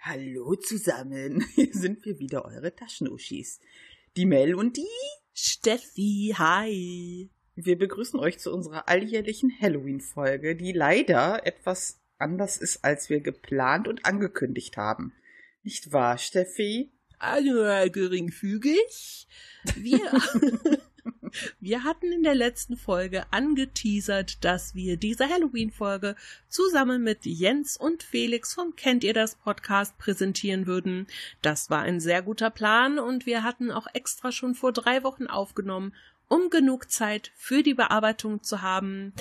Hallo zusammen, hier sind wir wieder, eure Taschenuschis. Die Mel und die Steffi, hi. Wir begrüßen euch zu unserer alljährlichen Halloween-Folge, die leider etwas anders ist, als wir geplant und angekündigt haben. Nicht wahr, Steffi? Also, geringfügig. Wir, wir hatten in der letzten Folge angeteasert, dass wir diese Halloween-Folge zusammen mit Jens und Felix vom Kennt ihr das Podcast präsentieren würden. Das war ein sehr guter Plan und wir hatten auch extra schon vor drei Wochen aufgenommen, um genug Zeit für die Bearbeitung zu haben.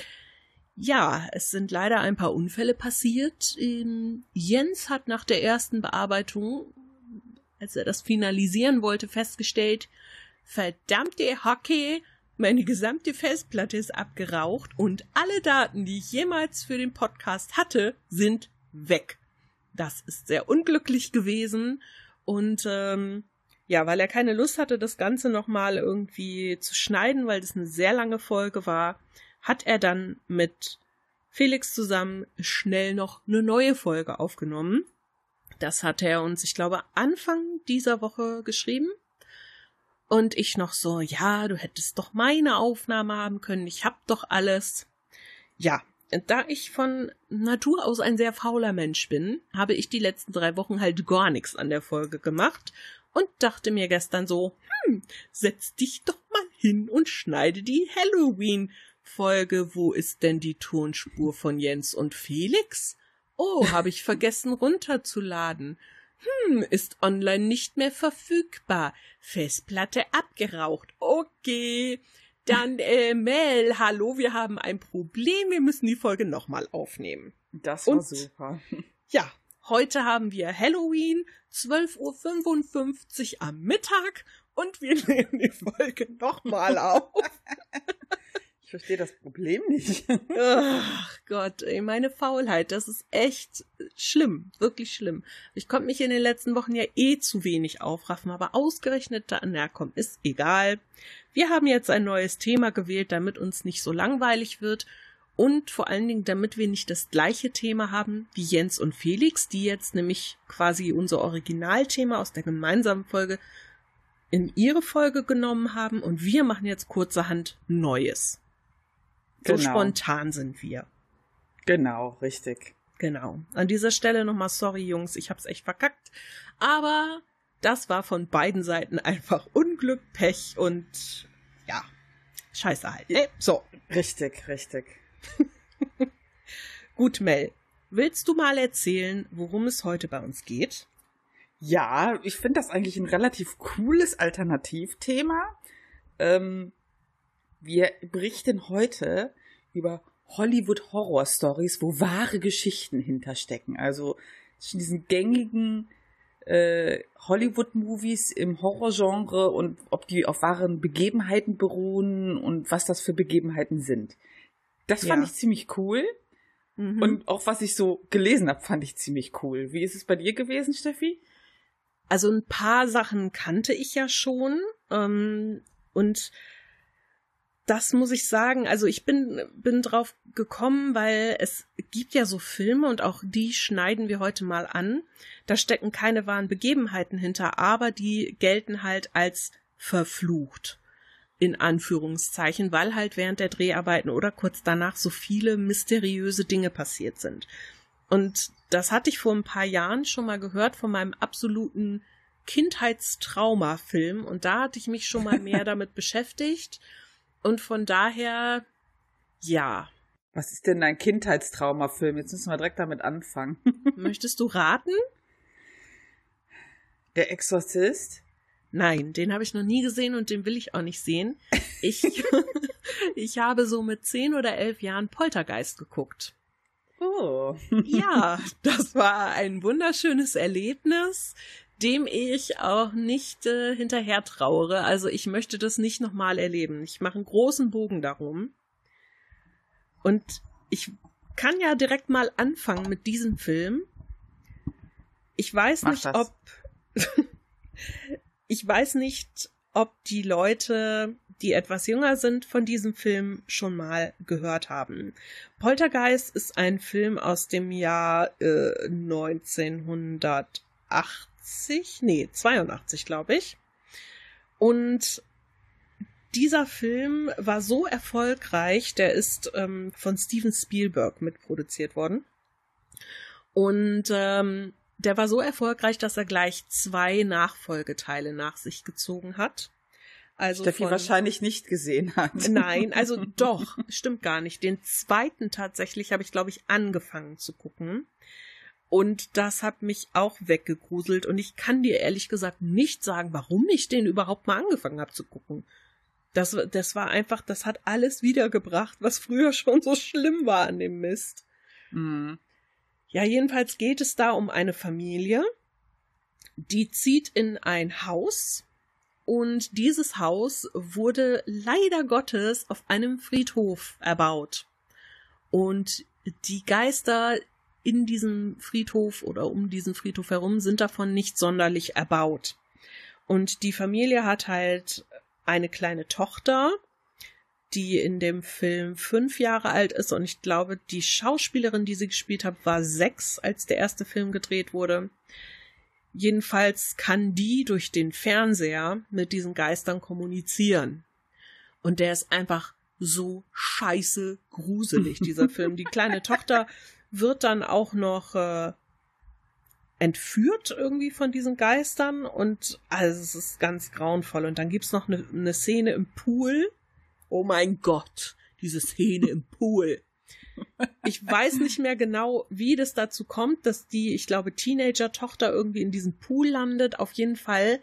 Ja, es sind leider ein paar Unfälle passiert. Ähm, Jens hat nach der ersten Bearbeitung, als er das finalisieren wollte, festgestellt, verdammte Hockey, meine gesamte Festplatte ist abgeraucht und alle Daten, die ich jemals für den Podcast hatte, sind weg. Das ist sehr unglücklich gewesen und ähm, ja, weil er keine Lust hatte, das Ganze nochmal irgendwie zu schneiden, weil das eine sehr lange Folge war, hat er dann mit Felix zusammen schnell noch eine neue Folge aufgenommen. Das hat er uns, ich glaube, Anfang dieser Woche geschrieben. Und ich noch so, ja, du hättest doch meine Aufnahme haben können, ich hab doch alles. Ja, da ich von Natur aus ein sehr fauler Mensch bin, habe ich die letzten drei Wochen halt gar nichts an der Folge gemacht und dachte mir gestern so, hm, setz dich doch mal hin und schneide die Halloween-Folge. Wo ist denn die Tonspur von Jens und Felix? Oh, habe ich vergessen runterzuladen. Hm, ist online nicht mehr verfügbar. Festplatte abgeraucht. Okay. Dann, äh, Mel, hallo, wir haben ein Problem. Wir müssen die Folge nochmal aufnehmen. Das war und, super. Ja, heute haben wir Halloween, 12.55 Uhr am Mittag und wir nehmen die Folge nochmal auf. Ich verstehe das Problem nicht. Ach Gott, ey, meine Faulheit, das ist echt schlimm, wirklich schlimm. Ich konnte mich in den letzten Wochen ja eh zu wenig aufraffen, aber ausgerechnet da, na komm, ist egal. Wir haben jetzt ein neues Thema gewählt, damit uns nicht so langweilig wird und vor allen Dingen, damit wir nicht das gleiche Thema haben wie Jens und Felix, die jetzt nämlich quasi unser Originalthema aus der gemeinsamen Folge in ihre Folge genommen haben und wir machen jetzt kurzerhand Neues. So genau. spontan sind wir. Genau, richtig. Genau. An dieser Stelle nochmal sorry, Jungs, ich hab's echt verkackt. Aber das war von beiden Seiten einfach Unglück, Pech und ja, scheiße halt. Ne? So. Richtig, richtig. Gut, Mel. Willst du mal erzählen, worum es heute bei uns geht? Ja, ich finde das eigentlich ein relativ cooles Alternativthema. Ähm, wir berichten heute über Hollywood Horror Stories, wo wahre Geschichten hinterstecken. Also zwischen diesen gängigen äh, Hollywood-Movies im Horrorgenre und ob die auf wahren Begebenheiten beruhen und was das für Begebenheiten sind. Das fand ja. ich ziemlich cool. Mhm. Und auch was ich so gelesen habe, fand ich ziemlich cool. Wie ist es bei dir gewesen, Steffi? Also ein paar Sachen kannte ich ja schon. Ähm, und das muss ich sagen, also ich bin, bin drauf gekommen, weil es gibt ja so Filme und auch die schneiden wir heute mal an. Da stecken keine wahren Begebenheiten hinter, aber die gelten halt als verflucht. In Anführungszeichen, weil halt während der Dreharbeiten oder kurz danach so viele mysteriöse Dinge passiert sind. Und das hatte ich vor ein paar Jahren schon mal gehört von meinem absoluten Kindheitstrauma-Film und da hatte ich mich schon mal mehr damit beschäftigt und von daher, ja. Was ist denn dein Kindheitstraumafilm? Jetzt müssen wir direkt damit anfangen. Möchtest du raten? Der Exorzist? Nein, den habe ich noch nie gesehen und den will ich auch nicht sehen. Ich, ich habe so mit zehn oder elf Jahren Poltergeist geguckt. Oh. ja, das war ein wunderschönes Erlebnis dem ich auch nicht äh, hinterher trauere. Also ich möchte das nicht nochmal erleben. Ich mache einen großen Bogen darum. Und ich kann ja direkt mal anfangen mit diesem Film. Ich weiß Mach nicht, das. ob ich weiß nicht, ob die Leute, die etwas jünger sind, von diesem Film schon mal gehört haben. Poltergeist ist ein Film aus dem Jahr äh, 1980, nee, 82, glaube ich. Und dieser Film war so erfolgreich, der ist ähm, von Steven Spielberg mitproduziert worden. Und ähm, der war so erfolgreich, dass er gleich zwei Nachfolgeteile nach sich gezogen hat. Also Steffi von, wahrscheinlich nicht gesehen hat. Nein, also doch, stimmt gar nicht. Den zweiten tatsächlich habe ich, glaube ich, angefangen zu gucken. Und das hat mich auch weggegruselt. Und ich kann dir ehrlich gesagt nicht sagen, warum ich den überhaupt mal angefangen habe zu gucken. Das, das war einfach, das hat alles wiedergebracht, was früher schon so schlimm war an dem Mist. Mhm. Ja, jedenfalls geht es da um eine Familie, die zieht in ein Haus und dieses Haus wurde leider Gottes auf einem Friedhof erbaut. Und die Geister in diesem Friedhof oder um diesen Friedhof herum sind davon nicht sonderlich erbaut. Und die Familie hat halt eine kleine Tochter, die in dem Film fünf Jahre alt ist und ich glaube, die Schauspielerin, die sie gespielt hat, war sechs, als der erste Film gedreht wurde. Jedenfalls kann die durch den Fernseher mit diesen Geistern kommunizieren. Und der ist einfach so scheiße gruselig, dieser Film. Die kleine Tochter wird dann auch noch äh, entführt irgendwie von diesen Geistern und also es ist ganz grauenvoll. Und dann gibt's noch eine ne Szene im Pool. Oh mein Gott, diese Szene im Pool. Ich weiß nicht mehr genau, wie das dazu kommt, dass die, ich glaube, Teenager-Tochter irgendwie in diesem Pool landet. Auf jeden Fall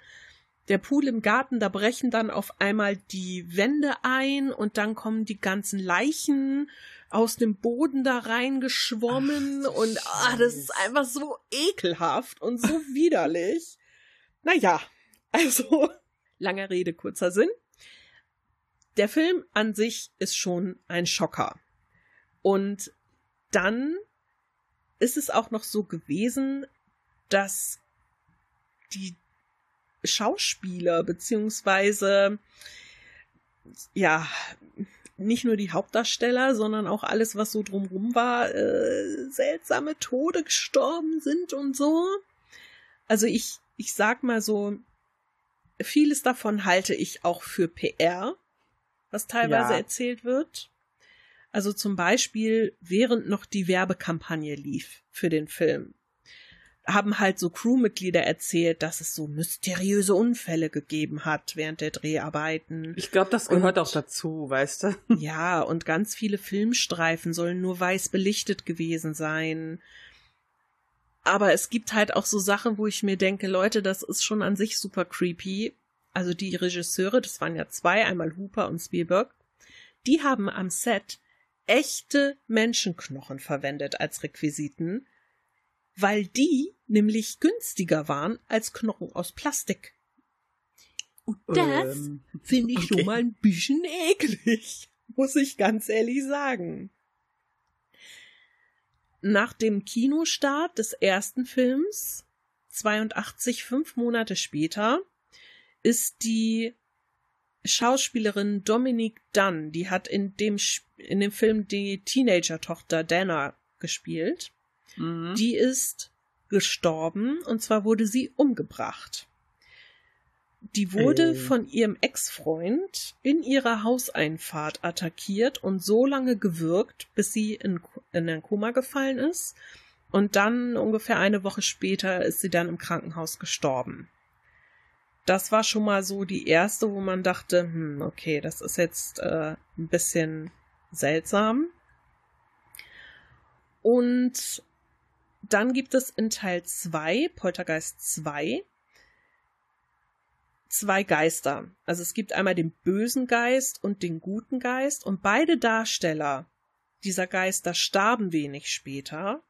der Pool im Garten, da brechen dann auf einmal die Wände ein und dann kommen die ganzen Leichen aus dem Boden da reingeschwommen Ach, und ah, das ist einfach so ekelhaft und so widerlich. Naja, also langer Rede, kurzer Sinn. Der Film an sich ist schon ein Schocker. Und dann ist es auch noch so gewesen, dass die Schauspieler beziehungsweise ja nicht nur die Hauptdarsteller, sondern auch alles, was so drumrum war, äh, seltsame Tode gestorben sind und so. Also ich, ich sag mal so, vieles davon halte ich auch für PR, was teilweise Ja. erzählt wird. Also zum Beispiel, während noch die Werbekampagne lief für den Film, haben halt so Crewmitglieder erzählt, dass es so mysteriöse Unfälle gegeben hat während der Dreharbeiten. Ich glaube, das gehört Und- auch dazu, weißt du? Ja, und ganz viele Filmstreifen sollen nur weiß belichtet gewesen sein. Aber es gibt halt auch so Sachen, wo ich mir denke, Leute, das ist schon an sich super creepy. Also die Regisseure, das waren ja zwei, einmal Hooper und Spielberg, die haben am Set echte Menschenknochen verwendet als Requisiten, weil die nämlich günstiger waren als Knochen aus Plastik. Und das Ähm, finde ich okay. schon mal ein bisschen eklig, muss ich ganz ehrlich sagen. Nach dem Kinostart des ersten Films, 82, fünf Monate später, ist die Schauspielerin Dominique Dunn, die hat in dem, in dem Film die Teenager-Tochter Dana gespielt. mhm. Die ist gestorben und zwar wurde sie umgebracht. Die wurde Äh. von ihrem Ex-Freund in ihrer Hauseinfahrt attackiert und so lange gewürgt, bis sie in, in ein Koma gefallen ist. Und dann ungefähr eine Woche später ist sie dann im Krankenhaus gestorben. Das war schon mal so die erste, wo man dachte, hm, okay, das ist jetzt äh, ein bisschen seltsam. Und dann gibt es in Teil 2, Poltergeist 2, zwei Geister. Also es gibt einmal den bösen Geist und den guten Geist und beide Darsteller dieser Geister starben wenig später.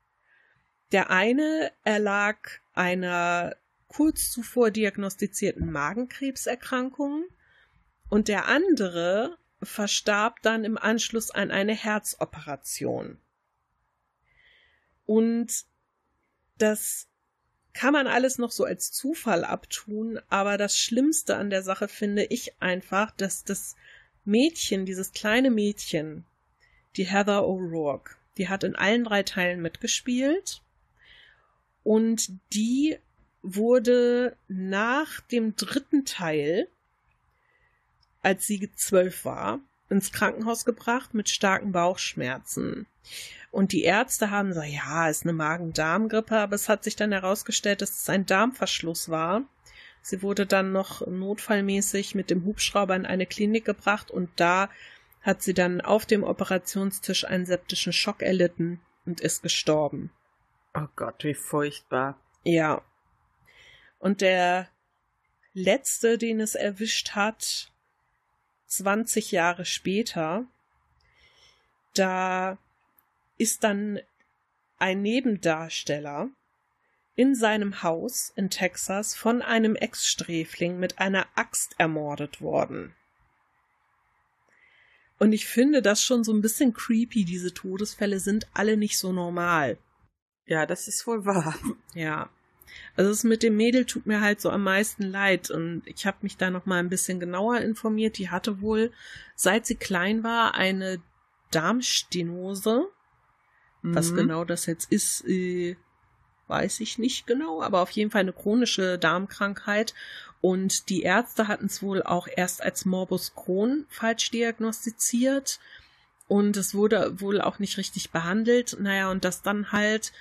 Der eine erlag einer kurz zuvor diagnostizierten Magenkrebserkrankung und der andere verstarb dann im Anschluss an eine Herzoperation. Und das kann man alles noch so als Zufall abtun, aber das Schlimmste an der Sache finde ich einfach, dass das Mädchen, dieses kleine Mädchen, die Heather O'Rourke, die hat in allen drei Teilen mitgespielt und die wurde nach dem dritten Teil, als sie zwölf war, ins Krankenhaus gebracht mit starken Bauchschmerzen. Und die Ärzte haben gesagt, ja, ist eine Magen-Darm-Grippe, aber es hat sich dann herausgestellt, dass es ein Darmverschluss war. Sie wurde dann noch notfallmäßig mit dem Hubschrauber in eine Klinik gebracht und da hat sie dann auf dem Operationstisch einen septischen Schock erlitten und ist gestorben. Oh Gott, wie furchtbar. Ja. Und der letzte, den es erwischt hat, 20 Jahre später, da ist dann ein Nebendarsteller in seinem Haus in Texas von einem Ex-Sträfling mit einer Axt ermordet worden. Und ich finde das schon so ein bisschen creepy. Diese Todesfälle sind alle nicht so normal. Ja, das ist wohl wahr. Ja. Also es mit dem Mädel tut mir halt so am meisten leid und ich habe mich da noch mal ein bisschen genauer informiert. Die hatte wohl, seit sie klein war, eine Darmstenose. Mhm. Was genau das jetzt ist, äh, weiß ich nicht genau, aber auf jeden Fall eine chronische Darmkrankheit. Und die Ärzte hatten es wohl auch erst als Morbus Crohn falsch diagnostiziert. Und es wurde wohl auch nicht richtig behandelt. Naja, und das dann halt,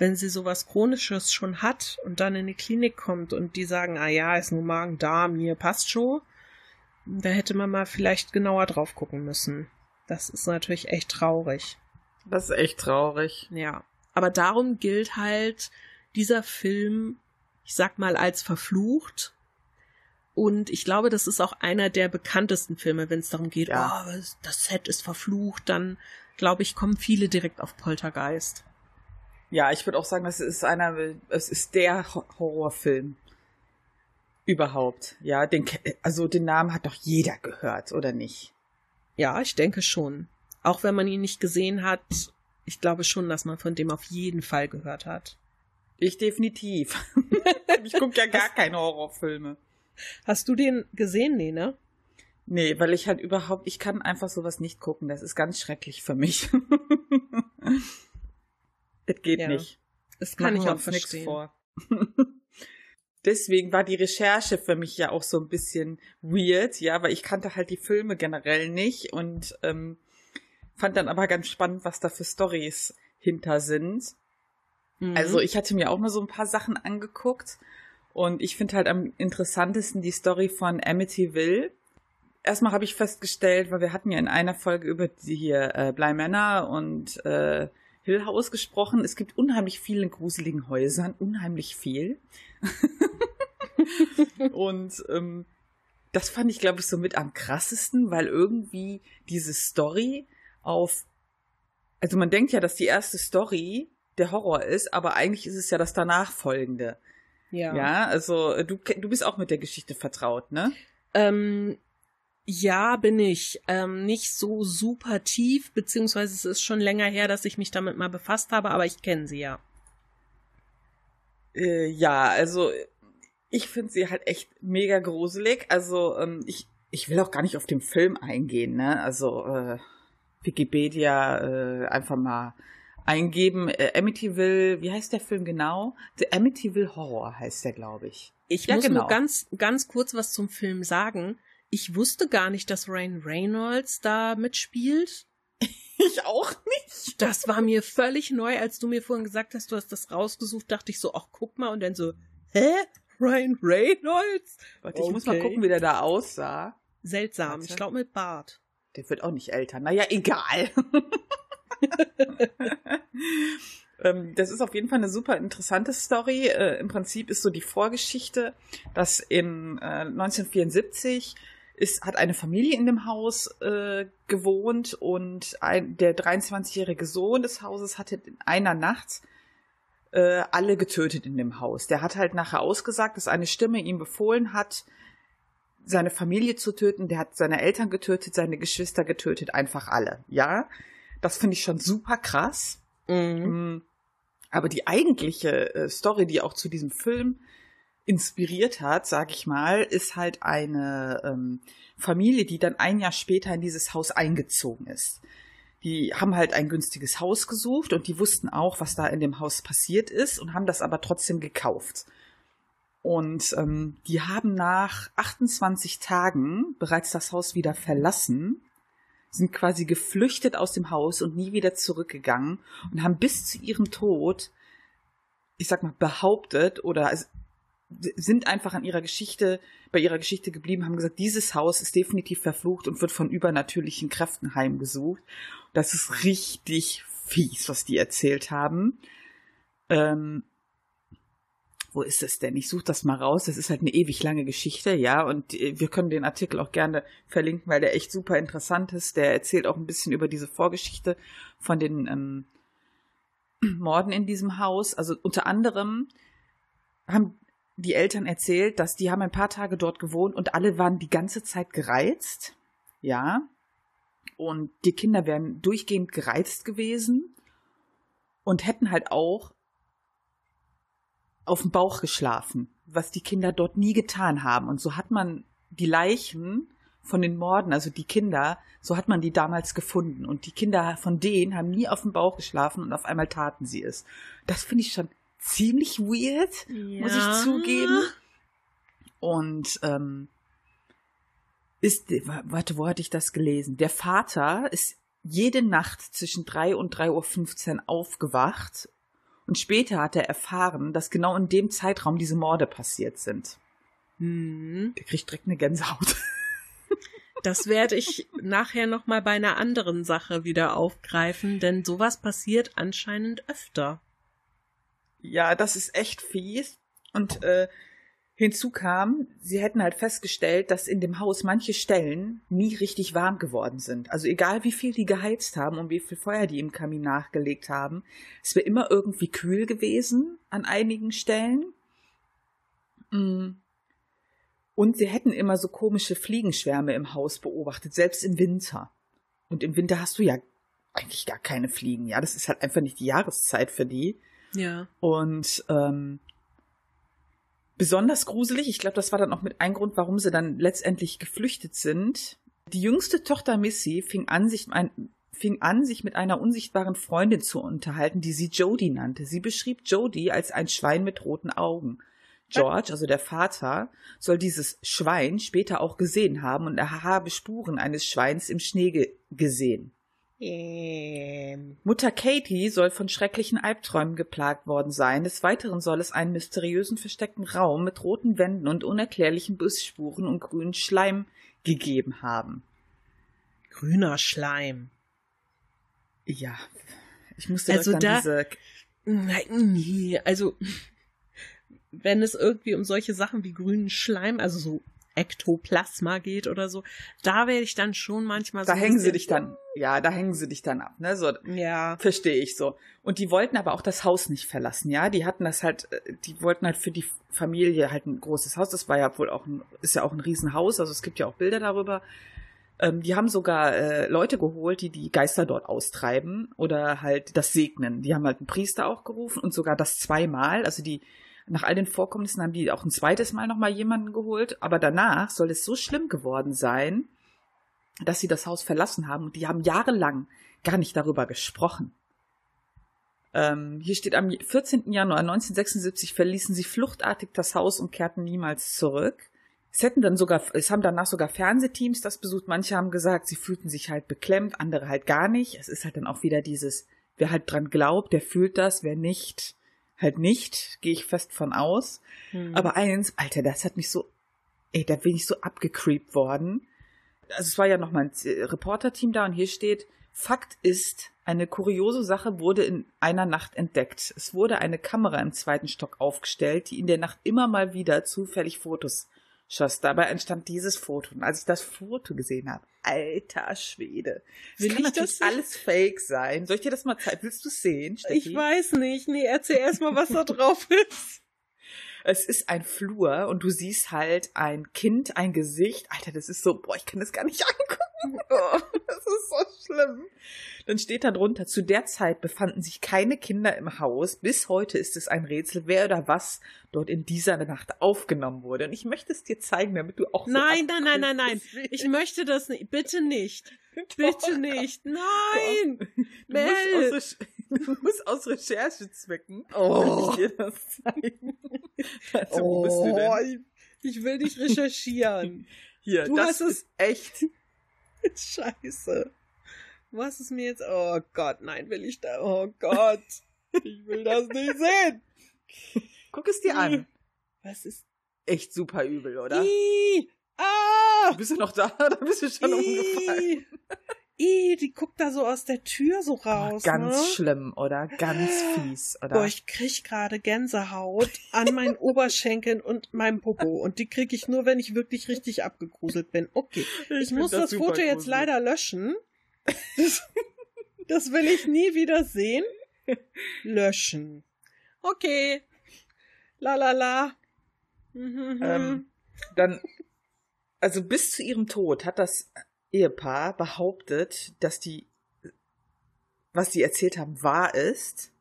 wenn sie sowas Chronisches schon hat und dann in die Klinik kommt und die sagen, ah ja, ist nur Magen-Darm, hier passt schon, da hätte man mal vielleicht genauer drauf gucken müssen. Das ist natürlich echt traurig. Das ist echt traurig. Ja. Aber darum gilt halt dieser Film, ich sag mal, als verflucht und ich glaube, das ist auch einer der bekanntesten Filme, wenn es darum geht, ja. oh, das Set ist verflucht, dann glaube ich, kommen viele direkt auf Poltergeist. Ja, ich würde auch sagen, das ist einer, es ist der Horrorfilm überhaupt. Ja, den, also den Namen hat doch jeder gehört, oder nicht? Ja, ich denke schon. Auch wenn man ihn nicht gesehen hat, ich glaube schon, dass man von dem auf jeden Fall gehört hat. Ich definitiv. ich gucke ja gar keine Horrorfilme. Hast du den gesehen? Nee, ne? Nee, weil ich halt überhaupt, ich kann einfach sowas nicht gucken. Das ist ganz schrecklich für mich. das geht ja, nicht. Das kann Machen ich auch verstehen. Vor. Deswegen war die Recherche für mich ja auch so ein bisschen weird, ja, weil ich kannte halt die Filme generell nicht und ähm, fand dann aber ganz spannend, was da für Stories hinter sind. Mhm. Also ich hatte mir auch nur so ein paar Sachen angeguckt und ich finde halt am interessantesten die Story von Amityville. Erstmal habe ich festgestellt, weil wir hatten ja in einer Folge über die hier äh, Bly Manor und äh, Hill House gesprochen. Es gibt unheimlich viele gruseligen Häusern, unheimlich viel. und ähm, das fand ich, glaube ich, so mit am krassesten, weil irgendwie diese Story auf, also man denkt ja, dass die erste Story der Horror ist, aber eigentlich ist es ja das danach folgende. Ja. Ja, also du, du bist auch mit der Geschichte vertraut, ne? Ähm, ja, bin ich. Ähm, nicht so super tief, beziehungsweise es ist schon länger her, dass ich mich damit mal befasst habe, aber ich kenne sie ja. Äh, ja, also ich finde sie halt echt mega gruselig. Also ähm, ich, ich will auch gar nicht auf den Film eingehen, ne? Also äh, Wikipedia äh, einfach mal eingeben. Äh, Amityville, wie heißt der Film genau? The Amityville Horror heißt der, glaube ich. Ich ja, muss genau. nur ganz, ganz kurz was zum Film sagen. Ich wusste gar nicht, dass Ryan Reynolds da mitspielt. ich auch nicht. Das war mir völlig neu, als du mir vorhin gesagt hast, du hast das rausgesucht, dachte ich so, ach, guck mal, und dann so, hä? Ryan Reynolds? Warte, okay. ich muss mal gucken, wie der da aussah. Seltsam, Warte. ich glaube mit Bart. Der wird auch nicht älter. Naja, egal. Ähm, das ist auf jeden Fall eine super interessante Story. Äh, Im Prinzip ist so die Vorgeschichte, dass äh, 1974 ist, hat eine Familie in dem Haus äh, gewohnt und ein, der 23-jährige Sohn des Hauses hatte in einer Nacht äh, alle getötet in dem Haus. Der hat halt nachher ausgesagt, dass eine Stimme ihm befohlen hat, seine Familie zu töten. Der hat seine Eltern getötet, seine Geschwister getötet, einfach alle. Ja, das finde ich schon super krass. Mhm. Mm. Aber die eigentliche äh, Story, die auch zu diesem Film inspiriert hat, sag ich mal, ist halt eine ähm, Familie, die dann ein Jahr später in dieses Haus eingezogen ist. Die haben halt ein günstiges Haus gesucht und die wussten auch, was da in dem Haus passiert ist und haben das aber trotzdem gekauft. Und ähm, die haben nach 28 Tagen bereits das Haus wieder verlassen, sind quasi geflüchtet aus dem Haus und nie wieder zurückgegangen und haben bis zu ihrem Tod, ich sag mal, behauptet oder sind einfach an ihrer Geschichte, bei ihrer Geschichte geblieben, haben gesagt, dieses Haus ist definitiv verflucht und wird von übernatürlichen Kräften heimgesucht. Das ist richtig fies, was die erzählt haben. Ähm, wo ist es denn? Ich suche das mal raus. Das ist halt eine ewig lange Geschichte, ja. Und äh, wir können den Artikel auch gerne verlinken, weil der echt super interessant ist. Der erzählt auch ein bisschen über diese Vorgeschichte von den ähm, Morden in diesem Haus. Also unter anderem haben die Eltern erzählt, dass die haben ein paar Tage dort gewohnt und alle waren die ganze Zeit gereizt, ja. Und die Kinder wären durchgehend gereizt gewesen und hätten halt auch auf dem Bauch geschlafen, was die Kinder dort nie getan haben. Und so hat man die Leichen von den Morden, also die Kinder, so hat man die damals gefunden. Und die Kinder von denen haben nie auf dem Bauch geschlafen und auf einmal taten sie es. Das finde ich schon ziemlich weird, ja. muss ich zugeben. Und ähm, ist, warte, wo hatte ich das gelesen? Der Vater ist jede Nacht zwischen drei und drei Uhr fünfzehn aufgewacht und später hat er erfahren, dass genau in dem Zeitraum diese Morde passiert sind. Hm. Der kriegt direkt eine Gänsehaut. Das werde ich nachher noch mal bei einer anderen Sache wieder aufgreifen, denn sowas passiert anscheinend öfter. Ja, das ist echt fies. Und äh, Hinzu kam, sie hätten halt festgestellt, dass in dem Haus manche Stellen nie richtig warm geworden sind. Also egal wie viel die geheizt haben und wie viel Feuer die im Kamin nachgelegt haben, es wäre immer irgendwie kühl gewesen an einigen Stellen. Mm. Und sie hätten immer so komische Fliegenschwärme im Haus beobachtet, selbst im Winter. Und im Winter hast du ja eigentlich gar keine Fliegen. Ja, das ist halt einfach nicht die Jahreszeit für die. Ja. Und ähm, besonders gruselig. Ich glaube, das war dann auch mit ein Grund, warum sie dann letztendlich geflüchtet sind. Die jüngste Tochter Missy fing an, sich ein, fing an, sich mit einer unsichtbaren Freundin zu unterhalten, die sie Jodie nannte. Sie beschrieb Jodie als ein Schwein mit roten Augen. George, also der Vater, soll dieses Schwein später auch gesehen haben und er habe Spuren eines Schweins im Schnee ge gesehen. Ähm. Mutter Katie soll von schrecklichen Albträumen geplagt worden sein. Des Weiteren soll es einen mysteriösen versteckten Raum mit roten Wänden und unerklärlichen Bissspuren und grünen Schleim gegeben haben. Grüner Schleim. Ja, ich musste also da diese. Nein, also wenn es irgendwie um solche Sachen wie grünen Schleim, also so Ektoplasma geht oder so, da werde ich dann schon manchmal so. Da hängen sie dich dann, ja, da hängen sie dich dann ab, ne? So, ja. Verstehe ich so. Und die wollten aber auch das Haus nicht verlassen, ja? Die hatten das halt, äh, die wollten halt für die Familie halt ein großes Haus. Das war ja wohl auch ein, ist ja auch ein Riesenhaus, also es gibt ja auch Bilder darüber. Ähm, die haben sogar äh, Leute geholt, die die Geister dort austreiben oder halt das segnen. Die haben halt einen Priester auch gerufen und sogar das zweimal, also die, nach all den Vorkommnissen haben die auch ein zweites Mal nochmal jemanden geholt, aber danach soll es so schlimm geworden sein, dass sie das Haus verlassen haben und die haben jahrelang gar nicht darüber gesprochen. Ähm, hier steht am 14. Januar 1976 verließen sie fluchtartig das Haus und kehrten niemals zurück. Es hätten dann sogar, es haben danach sogar Fernsehteams das besucht. Manche haben gesagt, sie fühlten sich halt beklemmt, andere halt gar nicht. Es ist halt dann auch wieder dieses, wer halt dran glaubt, der fühlt das, wer nicht, halt nicht, gehe ich fest von aus. Hm. Aber eins, Alter, das hat mich so, ey, da bin ich so abgecreept worden. Also es war ja noch mal ein Reporterteam da und hier steht, Fakt ist, eine kuriose Sache wurde in einer Nacht entdeckt. Es wurde eine Kamera im zweiten Stock aufgestellt, die in der Nacht immer mal wieder zufällig Fotos schoss. Dabei entstand dieses Foto. Und als ich das Foto gesehen habe, alter Schwede. Das Will kann natürlich das alles fake sein. Soll ich dir das mal zeigen? Willst du es sehen, Steffi? Ich weiß nicht. Nee, erzähl erst mal, was da drauf ist. Es ist ein Flur und du siehst halt ein Kind, ein Gesicht. Alter, das ist so, boah, ich kann das gar nicht angucken. Oh, das ist so schlimm. Dann steht da drunter, zu der Zeit befanden sich keine Kinder im Haus. Bis heute ist es ein Rätsel, wer oder was dort in dieser Nacht aufgenommen wurde. Und ich möchte es dir zeigen, damit du auch so Nein, nein, nein, nein, nein. Ich möchte das nicht. Bitte nicht. Bitte nicht. Nein. Du musst, du musst aus Recherchezwecken oh. ich dir das zeigen. Also, wo bist du denn? Ich will dich recherchieren. Hier, du das ist echt Scheiße. Was ist mir jetzt? Oh Gott, nein, will ich da? Oh Gott, ich will das nicht sehen. Guck es dir an. Was ist? Echt super übel, oder? Ii, ah! Bist du noch da? Da bist du schon Ii, umgefallen. Ih, die guckt da so aus der Tür so raus. Oh, ganz ne? schlimm, oder? Ganz fies, oder? Boah, ich krieg gerade Gänsehaut an meinen Oberschenkeln und meinem Popo. Und die krieg ich nur, wenn ich wirklich richtig abgegruselt bin. Okay. Ich, ich muss das, das Foto gruselig. jetzt leider löschen. Das, das will ich nie wieder sehen. Löschen. Okay. La la la. Mhm, ähm, mhm. dann, also bis zu ihrem Tod hat das Ehepaar behauptet, dass die, was sie erzählt haben, wahr ist.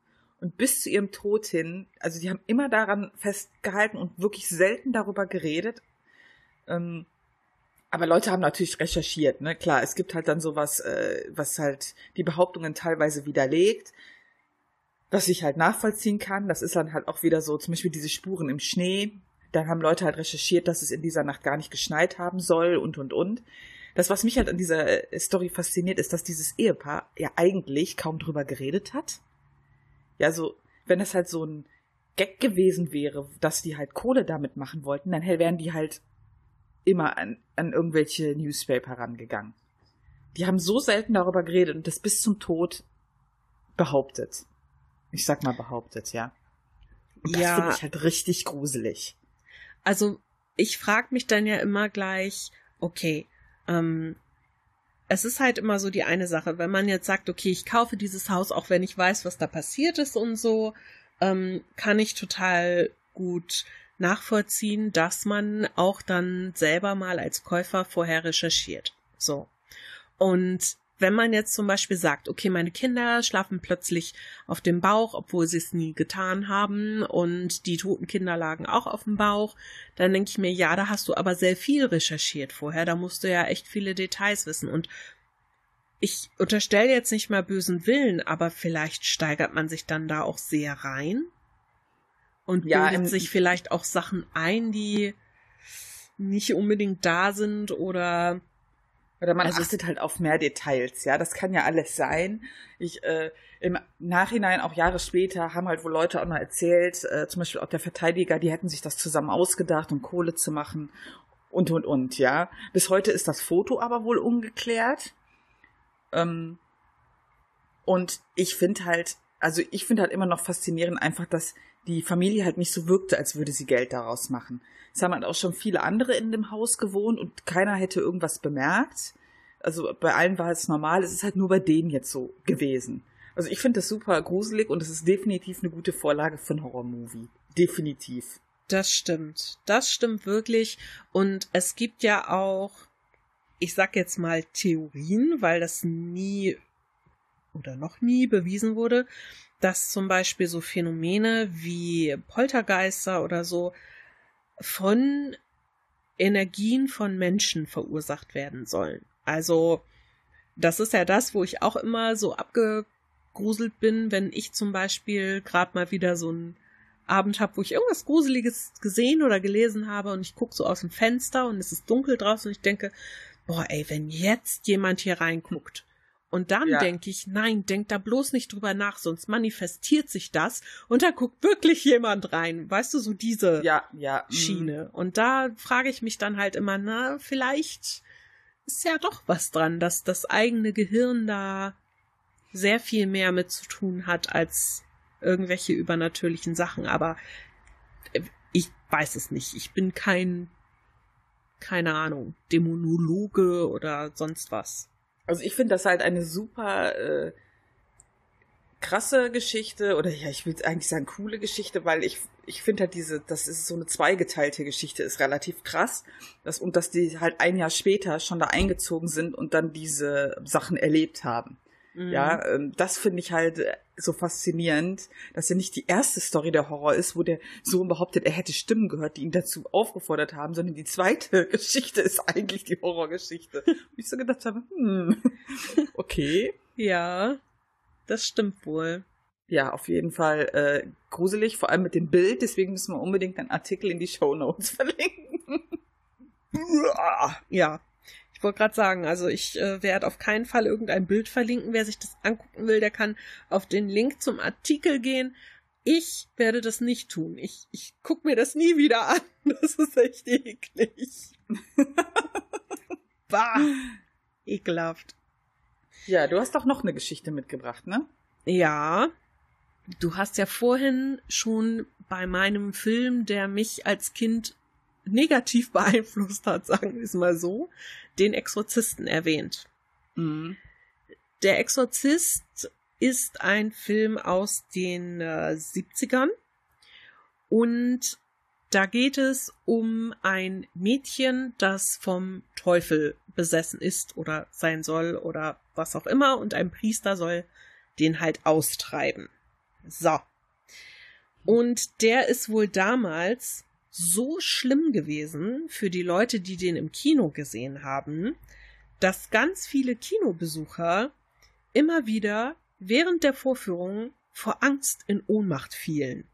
Und bis zu ihrem Tod hin, also die haben immer daran festgehalten und wirklich selten darüber geredet. Ähm, aber Leute haben natürlich recherchiert, ne? Klar, es gibt halt dann sowas, äh, was halt die Behauptungen teilweise widerlegt, was ich halt nachvollziehen kann. Das ist dann halt auch wieder so, zum Beispiel diese Spuren im Schnee. Dann haben Leute halt recherchiert, dass es in dieser Nacht gar nicht geschneit haben soll und und und. Das, was mich halt an dieser äh, Story fasziniert, ist, dass dieses Ehepaar ja eigentlich kaum drüber geredet hat. Ja, so, wenn es halt so ein Gag gewesen wäre, dass die halt Kohle damit machen wollten, dann wären die halt immer an, an irgendwelche Newspaper rangegangen. Die haben so selten darüber geredet und das bis zum Tod behauptet. Ich sag mal behauptet, ja. Und das ja. finde ich halt richtig gruselig. Also, ich frag mich dann ja immer gleich, okay, ähm, es ist halt immer so die eine Sache, wenn man jetzt sagt, okay, ich kaufe dieses Haus, auch wenn ich weiß, was da passiert ist und so, ähm, kann ich total gut nachvollziehen, dass man auch dann selber mal als Käufer vorher recherchiert. So. Und wenn man jetzt zum Beispiel sagt, okay, meine Kinder schlafen plötzlich auf dem Bauch, obwohl sie es nie getan haben, und die toten Kinder lagen auch auf dem Bauch, dann denke ich mir, ja, da hast du aber sehr viel recherchiert vorher, da musst du ja echt viele Details wissen. Und ich unterstelle jetzt nicht mal bösen Willen, aber vielleicht steigert man sich dann da auch sehr rein und ja, bildet sich vielleicht auch Sachen ein, die nicht unbedingt da sind oder oder man also achtet halt auf mehr Details, ja, das kann ja alles sein. Ich äh, im Nachhinein, auch Jahre später, haben halt wohl Leute auch noch erzählt, äh, zum Beispiel auch der Verteidiger, die hätten sich das zusammen ausgedacht, um Kohle zu machen und und und, ja. Bis heute ist das Foto aber wohl ungeklärt. Ähm, und ich finde halt, also ich finde halt immer noch faszinierend einfach, dass die Familie halt nicht so wirkte, als würde sie Geld daraus machen. Es haben halt auch schon viele andere in dem Haus gewohnt und keiner hätte irgendwas bemerkt. Also bei allen war es normal, es ist halt nur bei denen jetzt so gewesen. Also ich finde das super gruselig und es ist definitiv eine gute Vorlage für ein Horrormovie. Definitiv. Das stimmt. Das stimmt wirklich. Und es gibt ja auch, ich sag jetzt mal Theorien, weil das nie oder noch nie bewiesen wurde, dass zum Beispiel so Phänomene wie Poltergeister oder so von Energien von Menschen verursacht werden sollen. Also, das ist ja das, wo ich auch immer so abgegruselt bin, wenn ich zum Beispiel gerade mal wieder so einen Abend habe, wo ich irgendwas Gruseliges gesehen oder gelesen habe und ich gucke so aus dem Fenster und es ist dunkel draußen und ich denke, boah, ey, wenn jetzt jemand hier reinguckt und dann ja. denke ich, nein, denk da bloß nicht drüber nach, sonst manifestiert sich das und da guckt wirklich jemand rein. Weißt du, so diese ja, ja, mhm. Schiene. Und da frage ich mich dann halt immer, na, vielleicht ist ja doch was dran, dass das eigene Gehirn da sehr viel mehr mit zu tun hat als irgendwelche übernatürlichen Sachen. Aber äh, ich weiß es nicht. Ich bin kein, keine Ahnung, Dämonologe oder sonst was. Also ich finde das halt eine super äh, krasse Geschichte oder ja, ich will eigentlich sagen coole Geschichte, weil ich ich finde halt diese, das ist so eine zweigeteilte Geschichte, ist relativ krass. Das, und dass die halt ein Jahr später schon da eingezogen sind und dann diese Sachen erlebt haben. Mhm. Ja, ähm, das finde ich halt äh, so faszinierend, dass ja nicht die erste Story der Horror ist, wo der Sohn behauptet, er hätte Stimmen gehört, die ihn dazu aufgefordert haben, sondern die zweite Geschichte ist eigentlich die Horrorgeschichte. Und ich so gedacht habe, hm, okay. Ja, das stimmt wohl. Ja, auf jeden Fall äh, gruselig, vor allem mit dem Bild. Deswegen müssen wir unbedingt einen Artikel in die Show Notes verlinken. ja, ich wollte gerade sagen, also ich äh, werde auf keinen Fall irgendein Bild verlinken. Wer sich das angucken will, der kann auf den Link zum Artikel gehen. Ich werde das nicht tun. Ich, ich guck mir das nie wieder an. Das ist echt eklig. bah. Ekelhaft. Ja, du hast doch noch eine Geschichte mitgebracht, ne? Ja. Du hast ja vorhin schon bei meinem Film, der mich als Kind negativ beeinflusst hat, sagen wir es mal so, den Exorzisten erwähnt. Mhm. Der Exorzist ist ein Film aus den äh, 70ern und da geht es um ein Mädchen, das vom Teufel besessen ist oder sein soll oder was auch immer und ein Priester soll den halt austreiben. So. Und der ist wohl damals so schlimm gewesen für die Leute, die den im Kino gesehen haben, dass ganz viele Kinobesucher immer wieder während der Vorführung vor Angst in Ohnmacht fielen.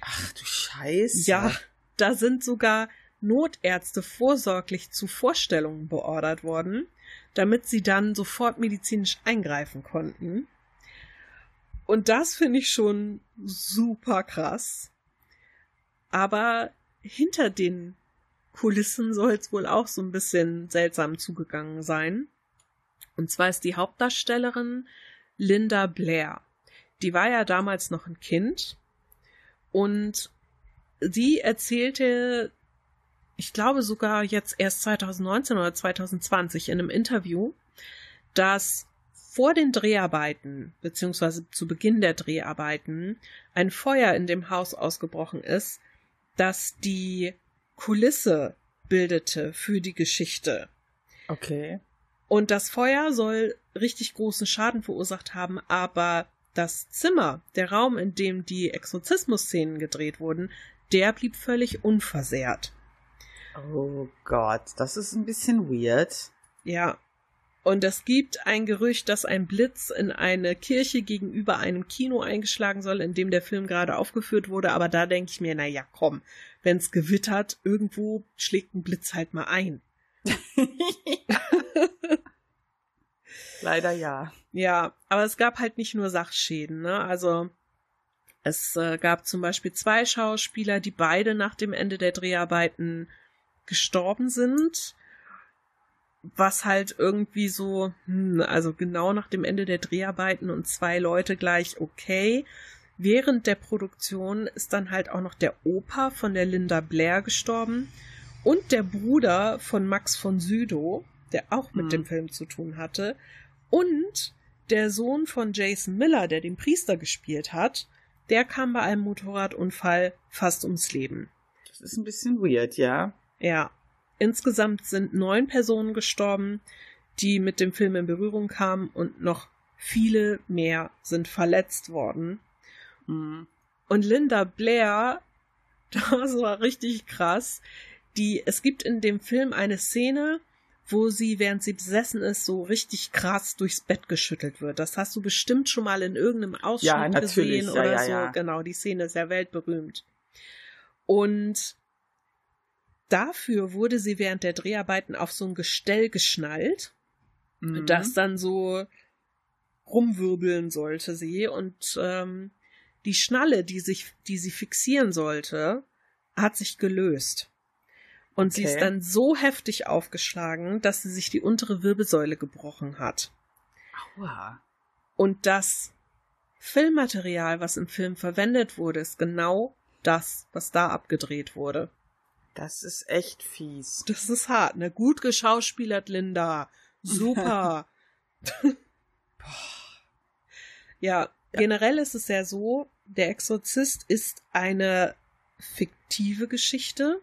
Ach du Scheiße. Ja, da sind sogar Notärzte vorsorglich zu Vorstellungen beordert worden, damit sie dann sofort medizinisch eingreifen konnten. Und das finde ich schon super krass. Aber hinter den Kulissen soll es wohl auch so ein bisschen seltsam zugegangen sein. Und zwar ist die Hauptdarstellerin Linda Blair. Die war ja damals noch ein Kind und sie erzählte, ich glaube sogar jetzt erst 2019 oder 2020 in einem Interview, dass vor den Dreharbeiten, beziehungsweise zu Beginn der Dreharbeiten, ein Feuer in dem Haus ausgebrochen ist, das die Kulisse bildete für die Geschichte. Okay. Und das Feuer soll richtig großen Schaden verursacht haben, aber das Zimmer, der Raum, in dem die Exorzismus-Szenen gedreht wurden, der blieb völlig unversehrt. Oh Gott, das ist ein bisschen weird. Ja, und es gibt ein Gerücht, dass ein Blitz in eine Kirche gegenüber einem Kino eingeschlagen soll, in dem der Film gerade aufgeführt wurde. Aber da denke ich mir, na ja, komm, wenn es gewittert, irgendwo schlägt ein Blitz halt mal ein. Leider ja. Ja, aber es gab halt nicht nur Sachschäden, ne? Also es äh, gab zum Beispiel zwei Schauspieler, die beide nach dem Ende der Dreharbeiten gestorben sind was halt irgendwie so, hm, also genau nach dem Ende der Dreharbeiten und zwei Leute gleich okay. Während der Produktion ist dann halt auch noch der Opa von der Linda Blair gestorben und der Bruder von Max von Südow, der auch mit mhm. dem Film zu tun hatte, und der Sohn von Jason Miller, der den Priester gespielt hat, der kam bei einem Motorradunfall fast ums Leben. Das ist ein bisschen weird, ja. Ja, Insgesamt sind neun Personen gestorben, die mit dem Film in Berührung kamen und noch viele mehr sind verletzt worden. Mhm. Und Linda Blair, das war richtig krass. Die, es gibt in dem Film eine Szene, wo sie, während sie besessen ist, so richtig krass durchs Bett geschüttelt wird. Das hast du bestimmt schon mal in irgendeinem Ausschnitt ja, gesehen oder ja, ja, so. Genau, die Szene ist ja weltberühmt. Und dafür wurde sie während der Dreharbeiten auf so ein Gestell geschnallt, mhm. das dann so rumwirbeln sollte sie und ähm, die Schnalle, die sich, die sie fixieren sollte, hat sich gelöst. Und okay. sie ist dann so heftig aufgeschlagen, dass sie sich die untere Wirbelsäule gebrochen hat. Aua. Und das Filmmaterial, was im Film verwendet wurde, ist genau das, was da abgedreht wurde. Das ist echt fies. Das ist hart, ne? Gut geschauspielert, Linda. Super. ja, generell ist es ja so, der Exorzist ist eine fiktive Geschichte,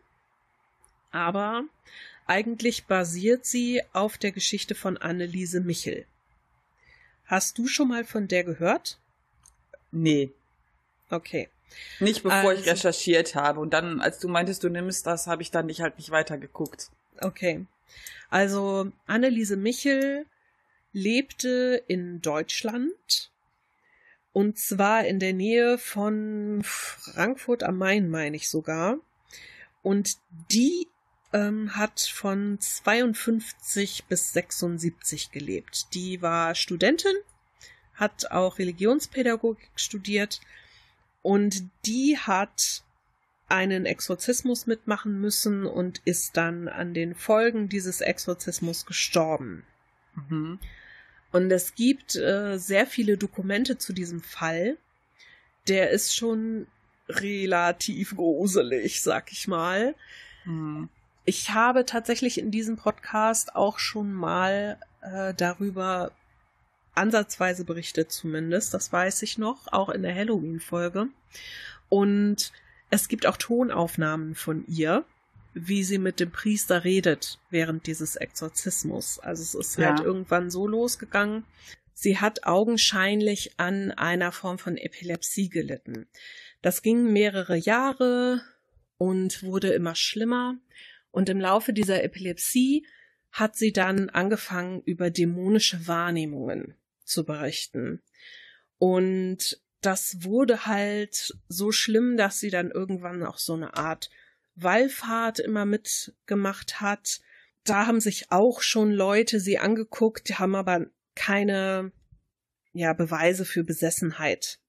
aber eigentlich basiert sie auf der Geschichte von Anneliese Michel. Hast du schon mal von der gehört? Nee. Okay. Nicht bevor Also- ich recherchiert habe. Und dann, als du meintest, du nimmst das, habe ich dann nicht halt nicht weitergeguckt. Okay. Also Anneliese Michel lebte in Deutschland und zwar in der Nähe von Frankfurt am Main, meine ich sogar. Und die ähm, hat von 52 bis 76 gelebt. Die war Studentin, hat auch Religionspädagogik studiert und die hat einen Exorzismus mitmachen müssen und ist dann an den Folgen dieses Exorzismus gestorben. Mhm. Und es gibt äh, sehr viele Dokumente zu diesem Fall. Der ist schon relativ gruselig, sag ich mal. Mhm. Ich habe tatsächlich in diesem Podcast auch schon mal äh, darüber ansatzweise berichtet, zumindest. Das weiß ich noch, auch in der Halloween-Folge. Und es gibt auch Tonaufnahmen von ihr, wie sie mit dem Priester redet während dieses Exorzismus. Also es ist halt Ja. irgendwann so losgegangen. Sie hat augenscheinlich an einer Form von Epilepsie gelitten. Das ging mehrere Jahre und wurde immer schlimmer. Und im Laufe dieser Epilepsie hat sie dann angefangen, über dämonische Wahrnehmungen zu berichten. Und das wurde halt so schlimm, dass sie dann irgendwann auch so eine Art Wallfahrt immer mitgemacht hat. Da haben sich auch schon Leute sie angeguckt, die haben aber keine ja, Beweise für Besessenheit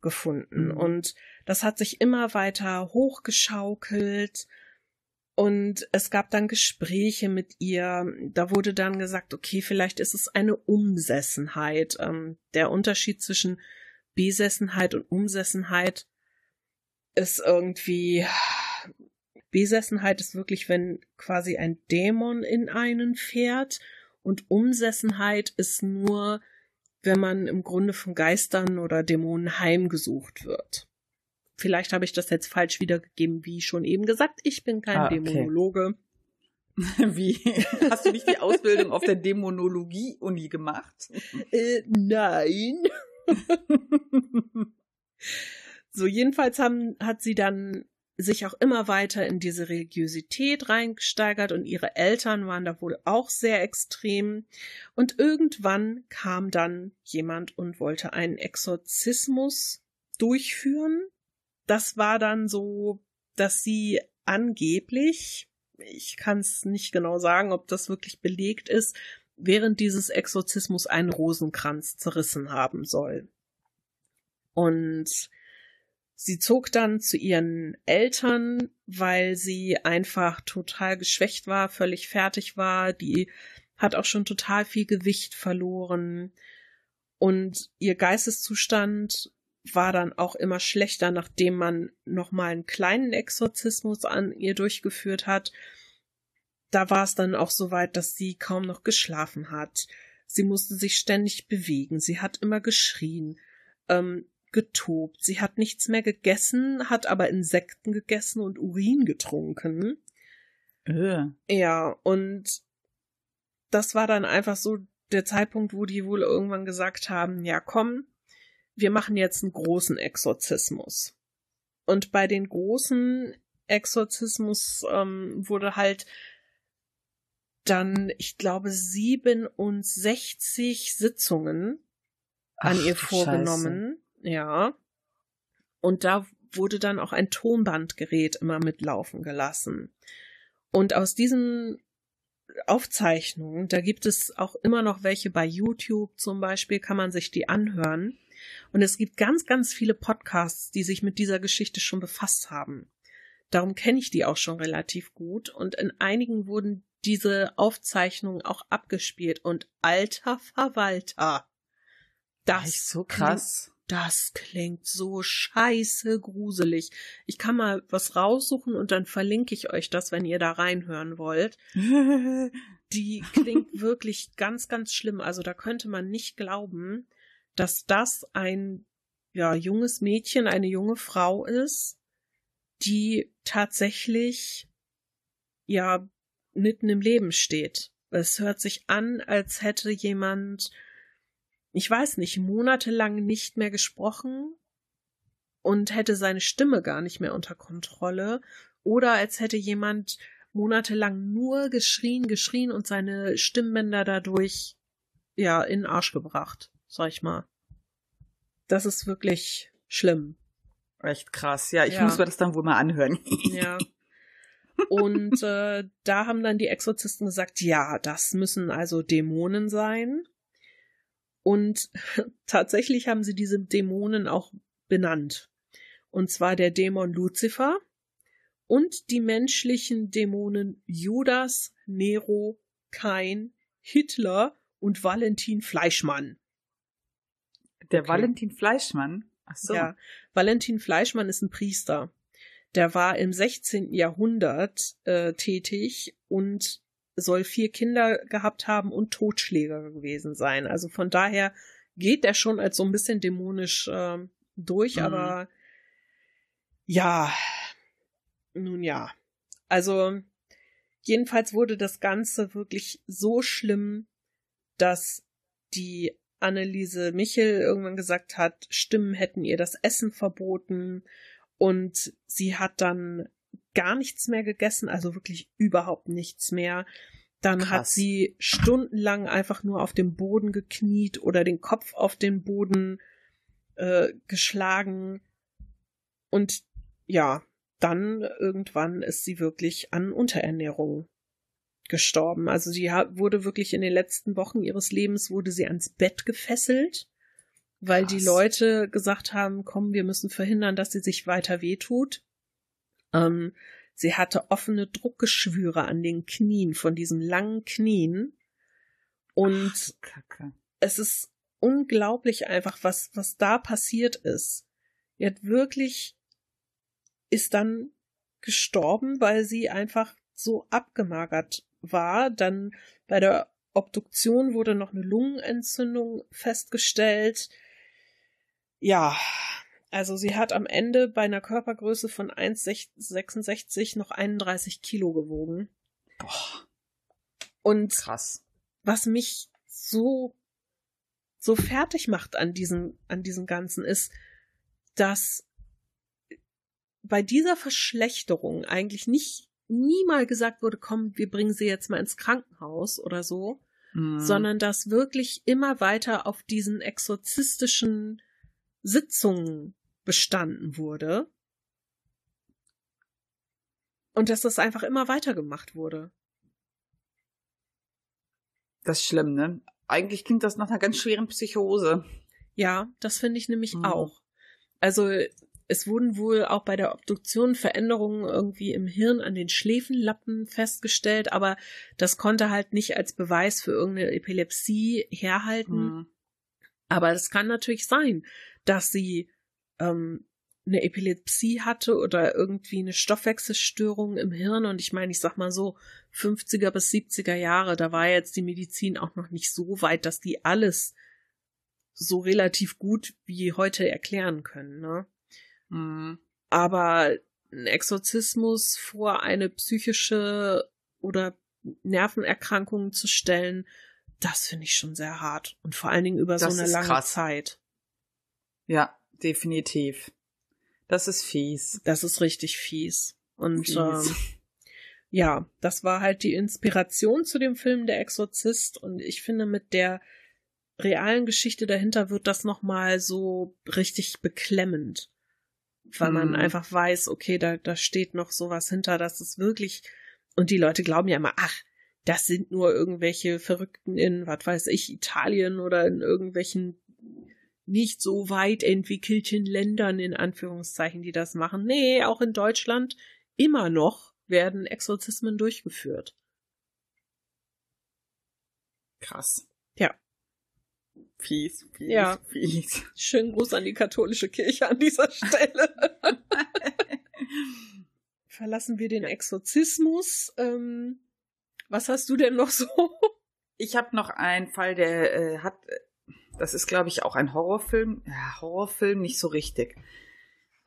gefunden. Mhm. Und das hat sich immer weiter hochgeschaukelt. Und es gab dann Gespräche mit ihr. Da wurde dann gesagt, okay, vielleicht ist es eine Umsessenheit. Ähm, der Unterschied zwischen Besessenheit und Umsessenheit ist irgendwie. Besessenheit ist wirklich, wenn quasi ein Dämon in einen fährt. Und Umsessenheit ist nur, wenn man im Grunde von Geistern oder Dämonen heimgesucht wird. Vielleicht habe ich das jetzt falsch wiedergegeben, wie schon eben gesagt. Ich bin kein Ah, okay. Dämonologe. Wie? Hast du nicht die Ausbildung auf der Dämonologie-Uni gemacht? Äh, nein. So, jedenfalls haben, hat sie dann sich auch immer weiter in diese Religiosität reingesteigert und ihre Eltern waren da wohl auch sehr extrem. Und irgendwann kam dann jemand und wollte einen Exorzismus durchführen. Das war dann so, dass sie angeblich, ich kann es nicht genau sagen, ob das wirklich belegt ist, während dieses Exorzismus einen Rosenkranz zerrissen haben soll. Und sie zog dann zu ihren Eltern, weil sie einfach total geschwächt war, völlig fertig war. Die hat auch schon total viel Gewicht verloren. Und ihr Geisteszustand war dann auch immer schlechter, nachdem man nochmal einen kleinen Exorzismus an ihr durchgeführt hat. Da war es dann auch so weit, dass sie kaum noch geschlafen hat. Sie musste sich ständig bewegen. Sie hat immer geschrien, ähm, getobt. Sie hat nichts mehr gegessen, hat aber Insekten gegessen und Urin getrunken. Äh. Ja, und das war dann einfach so der Zeitpunkt, wo die wohl irgendwann gesagt haben, ja komm, wir machen jetzt einen großen Exorzismus. Und bei den großen Exorzismus ähm, wurde halt dann, ich glaube, 67 Sitzungen an Ach, ihr vorgenommen. Ja. Und da wurde dann auch ein Tonbandgerät immer mitlaufen gelassen. Und aus diesen Aufzeichnungen, da gibt es auch immer noch welche bei YouTube zum Beispiel, kann man sich die anhören. Und es gibt ganz, ganz viele Podcasts, die sich mit dieser Geschichte schon befasst haben. Darum kenne ich die auch schon relativ gut. Und in einigen wurden diese Aufzeichnungen auch abgespielt. Und alter Verwalter. Das Echt so klingt- krass. das klingt so scheiße gruselig. Ich kann mal was raussuchen und dann verlinke ich euch das, wenn ihr da reinhören wollt. Die klingt wirklich ganz, ganz schlimm. Also da könnte man nicht glauben, dass das ein ja, junges Mädchen, eine junge Frau ist, die tatsächlich ja mitten im Leben steht. Es hört sich an, als hätte jemand, ich weiß nicht, monatelang nicht mehr gesprochen und hätte seine Stimme gar nicht mehr unter Kontrolle oder als hätte jemand monatelang nur geschrien, geschrien und seine Stimmbänder dadurch ja in den Arsch gebracht, sag ich mal. Das ist wirklich schlimm. Echt krass. Ja, ich ja. muss mir das dann wohl mal anhören. ja. Und äh, da haben dann die Exorzisten gesagt, ja, das müssen also Dämonen sein. Und tatsächlich haben sie diese Dämonen auch benannt. Und zwar der Dämon Lucifer und die menschlichen Dämonen Judas, Nero, Kain, Hitler und Valentin Fleischmann. Der okay. Valentin Fleischmann? Ach so. Ja, Valentin Fleischmann ist ein Priester. Der war im 16. Jahrhundert äh, tätig und soll vier Kinder gehabt haben und Totschläger gewesen sein. Also von daher geht der schon als so ein bisschen dämonisch äh, durch, mhm. aber ja, nun ja. Also jedenfalls wurde das Ganze wirklich so schlimm, dass die Anneliese Michel irgendwann gesagt hat, Stimmen hätten ihr das Essen verboten und sie hat dann gar nichts mehr gegessen, also wirklich überhaupt nichts mehr. Dann Krass. hat sie stundenlang einfach nur auf dem Boden gekniet oder den Kopf auf den Boden äh, geschlagen. Und ja, dann irgendwann ist sie wirklich an Unterernährung gestorben. Also sie wurde wirklich in den letzten Wochen ihres Lebens wurde sie ans Bett gefesselt, weil Krass. die Leute gesagt haben, komm, wir müssen verhindern, dass sie sich weiter wehtut. Ähm, sie hatte offene Druckgeschwüre an den Knien, von diesen langen Knien. Und Ach, es ist unglaublich einfach, was, was da passiert ist. Sie hat wirklich, ist dann gestorben, weil sie einfach so abgemagert war. Dann bei der Obduktion wurde noch eine Lungenentzündung festgestellt. Ja, also sie hat am Ende bei einer Körpergröße von 1,66 noch 31 Kilo gewogen. Boah. Und krass. Was mich so so fertig macht an diesem an diesem ganzen ist, dass bei dieser Verschlechterung eigentlich nicht nie mal gesagt wurde, komm, wir bringen sie jetzt mal ins Krankenhaus oder so, mhm. sondern dass wirklich immer weiter auf diesen exorzistischen Sitzungen bestanden wurde. Und dass das einfach immer weiter gemacht wurde. Das ist schlimm, ne? Eigentlich klingt das nach einer ganz schweren Psychose. Ja, das finde ich nämlich mhm. auch. Also es wurden wohl auch bei der Obduktion Veränderungen irgendwie im Hirn an den Schläfenlappen festgestellt, aber das konnte halt nicht als Beweis für irgendeine Epilepsie herhalten. Mhm. Aber es kann natürlich sein, dass sie ähm, eine Epilepsie hatte oder irgendwie eine Stoffwechselstörung im Hirn. Und ich meine, ich sag mal so, 50er bis 70er Jahre, da war jetzt die Medizin auch noch nicht so weit, dass die alles so relativ gut wie heute erklären können, ne? Mhm. Aber ein Exorzismus vor eine psychische oder Nervenerkrankung zu stellen, das finde ich schon sehr hart. Und vor allen Dingen über das so eine lange krass. Zeit. Ja, definitiv. Das ist fies. Das ist richtig fies. Und fies. Ähm, ja, das war halt die Inspiration zu dem Film Der Exorzist. Und ich finde, mit der realen Geschichte dahinter wird das nochmal so richtig beklemmend weil man mhm. einfach weiß, okay, da, da steht noch sowas hinter, dass es wirklich, und die Leute glauben ja immer, ach, das sind nur irgendwelche Verrückten in, was weiß ich, Italien oder in irgendwelchen nicht so weit entwickelten Ländern, in Anführungszeichen, die das machen. Nee, auch in Deutschland immer noch werden Exorzismen durchgeführt. Krass. Ja. Fies, fies, ja. fies. Schönen Gruß an die katholische Kirche an dieser Stelle. Verlassen wir den Exorzismus. Ähm, was hast du denn noch so? Ich habe noch einen Fall, der äh, hat, Das ist, glaube ich, auch ein Horrorfilm. Ja, Horrorfilm nicht so richtig.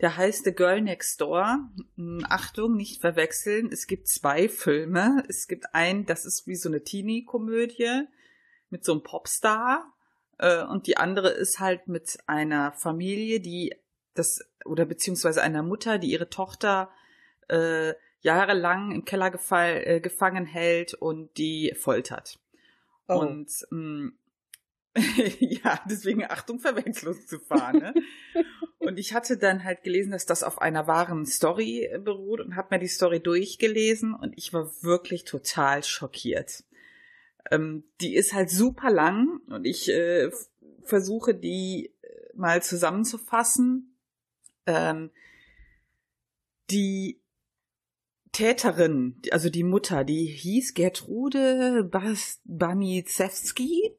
Der heißt The Girl Next Door. Hm, Achtung, nicht verwechseln. Es gibt zwei Filme. Es gibt einen, das ist wie so eine Teenie-Komödie mit so einem Popstar. Äh, und die andere ist halt mit einer Familie, die das, oder beziehungsweise einer Mutter, die ihre Tochter äh, jahrelang im Keller gefall, äh, gefangen hält und die foltert. Oh. Und mh, ja, deswegen Achtung, Verwechslungsgefahr. Ne? und ich hatte dann halt gelesen, dass das auf einer wahren Story beruht und habe mir die Story durchgelesen und ich war wirklich total schockiert. Ähm, die ist halt super lang und ich äh, versuche die äh, mal zusammenzufassen. Ähm, die Täterin, also die Mutter, die hieß Gertrude Bas Banizewski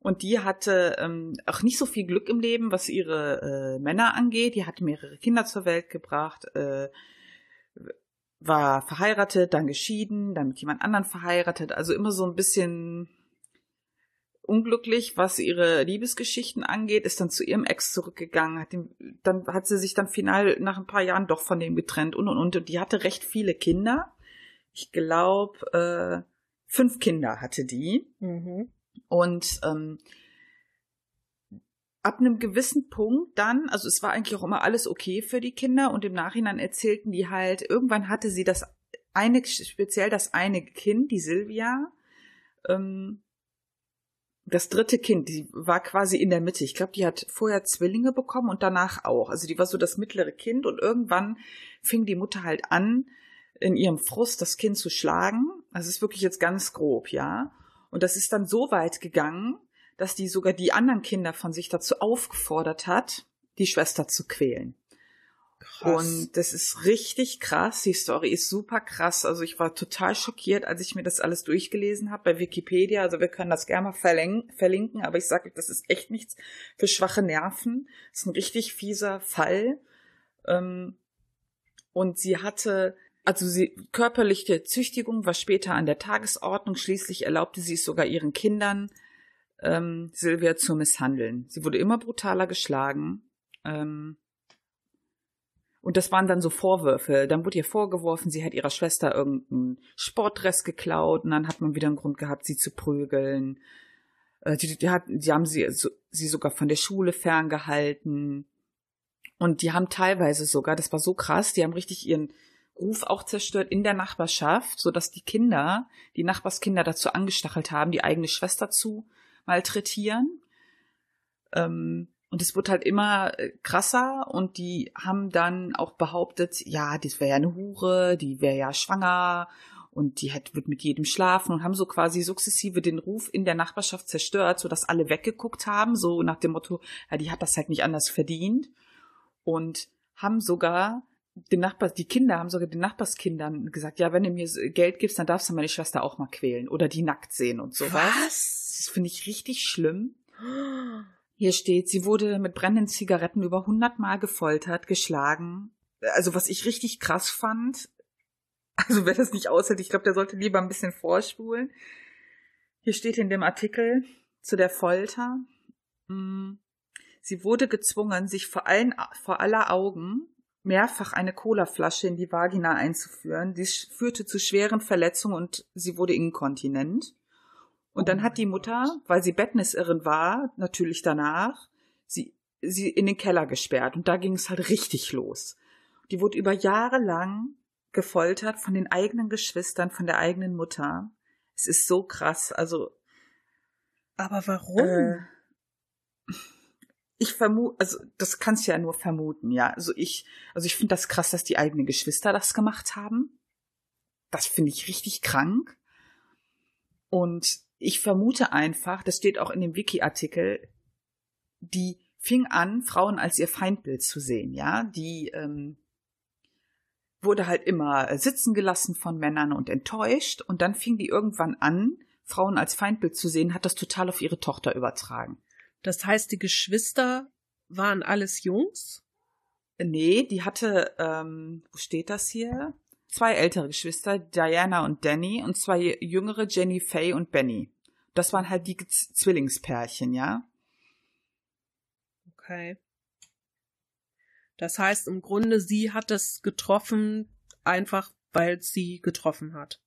und die hatte ähm, auch nicht so viel Glück im Leben, was ihre äh, Männer angeht. Die hat mehrere Kinder zur Welt gebracht, äh, war verheiratet, dann geschieden, dann mit jemand anderen verheiratet. Also immer so ein bisschen unglücklich, was ihre Liebesgeschichten angeht, ist dann zu ihrem Ex zurückgegangen, hat ihn, dann hat sie sich dann final nach ein paar Jahren doch von dem getrennt und und und. Und die hatte recht viele Kinder. Ich glaube, äh, fünf Kinder hatte die. Mhm. Und ähm, ab einem gewissen Punkt dann, also es war eigentlich auch immer alles okay für die Kinder und im Nachhinein erzählten die halt, irgendwann hatte sie das eine, speziell das eine Kind, die Silvia, ähm, das dritte Kind, die war quasi in der Mitte. Ich glaube, die hat vorher Zwillinge bekommen und danach auch. Also die war so das mittlere Kind und irgendwann fing die Mutter halt an, in ihrem Frust das Kind zu schlagen. Das ist wirklich jetzt ganz grob, ja. Und das ist dann so weit gegangen, dass die sogar die anderen Kinder von sich dazu aufgefordert hat, die Schwester zu quälen. Krass. Und das ist richtig krass. Die Story ist super krass. Also ich war total schockiert, als ich mir das alles durchgelesen habe bei Wikipedia. Also wir können das gerne mal verlinken, aber ich sage, das ist echt nichts für schwache Nerven. Das ist ein richtig fieser Fall. Ähm, und sie hatte, also sie, körperliche Züchtigung war später an der Tagesordnung. Schließlich erlaubte sie es sogar ihren Kindern, ähm, Silvia zu misshandeln. Sie wurde immer brutaler geschlagen. Ähm, und das waren dann so Vorwürfe. Dann wurde ihr vorgeworfen, sie hat ihrer Schwester irgendeinen Sportdress geklaut und dann hat man wieder einen Grund gehabt, sie zu prügeln. Äh, die, die, hat, die haben sie, so, sie sogar von der Schule ferngehalten. Und die haben teilweise sogar, das war so krass, die haben richtig ihren Ruf auch zerstört in der Nachbarschaft, so dass die Kinder, die Nachbarskinder dazu angestachelt haben, die eigene Schwester zu malträtieren. Ähm, und es wird halt immer äh, krasser und die haben dann auch behauptet, ja, das wäre ja eine Hure, die wäre ja schwanger und die hätte, wird mit jedem schlafen und haben so quasi sukzessive den Ruf in der Nachbarschaft zerstört, so dass alle weggeguckt haben, so nach dem Motto, ja, die hat das halt nicht anders verdient und haben sogar den Nachbars, die Kinder haben sogar den Nachbarskindern gesagt, ja, wenn du mir Geld gibst, dann darfst du meine Schwester auch mal quälen oder die nackt sehen und sowas. Was? Das finde ich richtig schlimm. Hier steht, sie wurde mit brennenden Zigaretten über hundertmal gefoltert, geschlagen. Also was ich richtig krass fand, also wer das nicht aushält, ich glaube, der sollte lieber ein bisschen vorspulen. Hier steht in dem Artikel zu der Folter, mm, sie wurde gezwungen, sich vor, allen, vor aller Augen mehrfach eine Colaflasche in die Vagina einzuführen. Dies führte zu schweren Verletzungen und sie wurde inkontinent. Und dann hat die Mutter, weil sie Bettnisirren war, natürlich danach, sie, sie in den Keller gesperrt. Und da ging es halt richtig los. Die wurde über Jahre lang gefoltert von den eigenen Geschwistern, von der eigenen Mutter. Es ist so krass. Also. Aber warum? Äh, ich vermute, also das kannst du ja nur vermuten, ja. Also ich, also ich finde das krass, dass die eigenen Geschwister das gemacht haben. Das finde ich richtig krank. Und ich vermute einfach, das steht auch in dem Wiki-Artikel, die fing an, Frauen als ihr Feindbild zu sehen, ja, die ähm, wurde halt immer sitzen gelassen von Männern und enttäuscht und dann fing die irgendwann an, Frauen als Feindbild zu sehen, hat das total auf ihre Tochter übertragen. Das heißt, die Geschwister waren alles Jungs? Nee, die hatte, ähm, wo steht das hier? Zwei ältere Geschwister, Diana und Danny, und zwei jüngere, Jenny Faye und Benny. Das waren halt die Zwillingspärchen, ja. Okay. Das heißt im Grunde, sie hat es getroffen, einfach weil sie getroffen hat.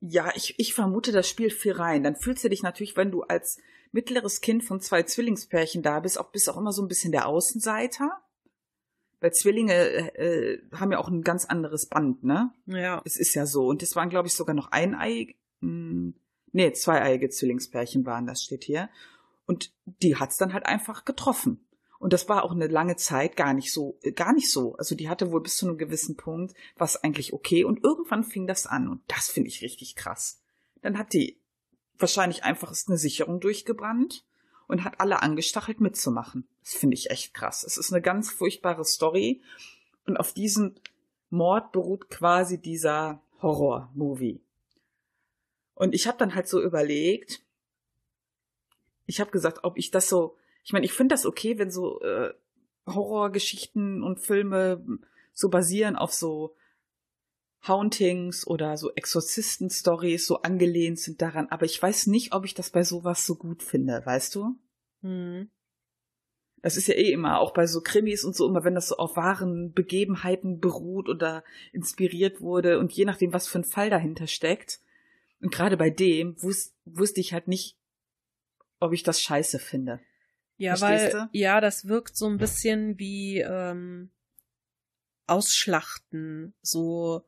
Ja, ich, ich vermute, das spielt viel rein. Dann fühlst du dich natürlich, wenn du als mittleres Kind von zwei Zwillingspärchen da bist, auch bist auch immer so ein bisschen der Außenseiter. Weil Zwillinge äh, äh haben ja auch ein ganz anderes Band, ne? Ja. Es ist ja so. Und das waren, glaube ich, sogar noch ein Ei. Mh, hm, nee, zweieiige Zwillingspärchen waren, das steht hier. Und die hat's dann halt einfach getroffen. Und das war auch eine lange Zeit gar nicht so, gar nicht so. Also die hatte wohl bis zu einem gewissen Punkt was eigentlich okay. Und irgendwann fing das an. Und das finde ich richtig krass. Dann hat die wahrscheinlich einfach eine Sicherung durchgebrannt und hat alle angestachelt mitzumachen. Das finde ich echt krass. Es ist eine ganz furchtbare Story. Und auf diesem Mord beruht quasi dieser Horror-Movie. Und ich habe dann halt so überlegt, ich habe gesagt, ob ich das so ich meine, ich finde das okay, wenn so äh, Horrorgeschichten und Filme so basieren auf so Hauntings oder so Exorzisten-Stories so angelehnt sind daran, aber ich weiß nicht, ob ich das bei sowas so gut finde, weißt du? Hm. Das ist ja eh immer, auch bei so Krimis und so, immer wenn das so auf wahren Begebenheiten beruht oder inspiriert wurde und je nachdem, was für ein Fall dahinter steckt. Und gerade bei dem wus wusste ich halt nicht, ob ich das scheiße finde. Ja, Verstehst weil, du? ja, das wirkt so ein bisschen wie ähm, Ausschlachten, so,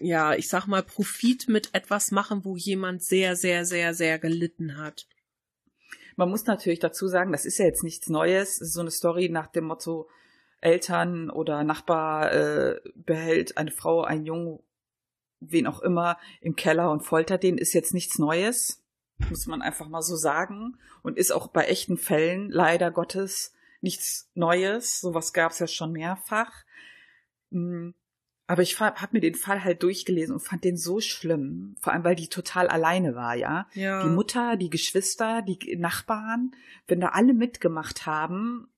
ja, ich sag mal, Profit mit etwas machen, wo jemand sehr, sehr, sehr, sehr gelitten hat. Man muss natürlich dazu sagen, das ist ja jetzt nichts Neues, so eine Story nach dem Motto, Eltern oder Nachbar äh, behält eine Frau, einen Jungen, wen auch immer, im Keller und foltert den, ist jetzt nichts Neues muss man einfach mal so sagen. Und ist auch bei echten Fällen leider Gottes nichts Neues. Sowas gab es ja schon mehrfach. Mm, aber ich habe mir den Fall halt durchgelesen und fand den so schlimm, vor allem weil die total alleine war, ja. ja. Die Mutter, die Geschwister, die Nachbarn, wenn da alle mitgemacht haben,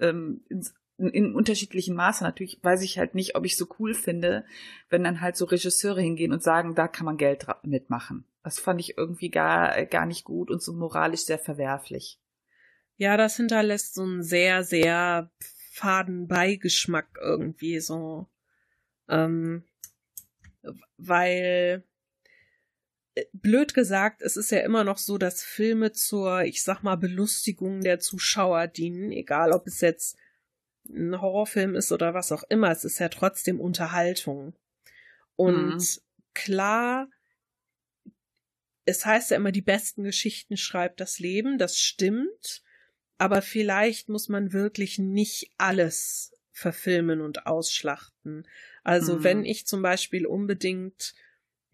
ähm, in, in unterschiedlichen Maßen. Natürlich weiß ich halt nicht, ob ich so cool finde, wenn dann halt so Regisseure hingehen und sagen, da kann man Geld mitmachen. Das fand ich irgendwie gar, gar nicht gut und so moralisch sehr verwerflich. Ja, das hinterlässt so einen sehr, sehr faden Beigeschmack irgendwie so. Ähm, weil äh, blöd gesagt, es ist ja immer noch so, dass Filme zur, ich sag mal, Belustigung der Zuschauer dienen, egal ob es jetzt ein Horrorfilm ist oder was auch immer, es ist ja trotzdem Unterhaltung. Und mhm. klar es heißt ja immer, die besten Geschichten schreibt das Leben, das stimmt, aber vielleicht muss man wirklich nicht alles verfilmen und ausschlachten. Also mhm. wenn ich zum Beispiel unbedingt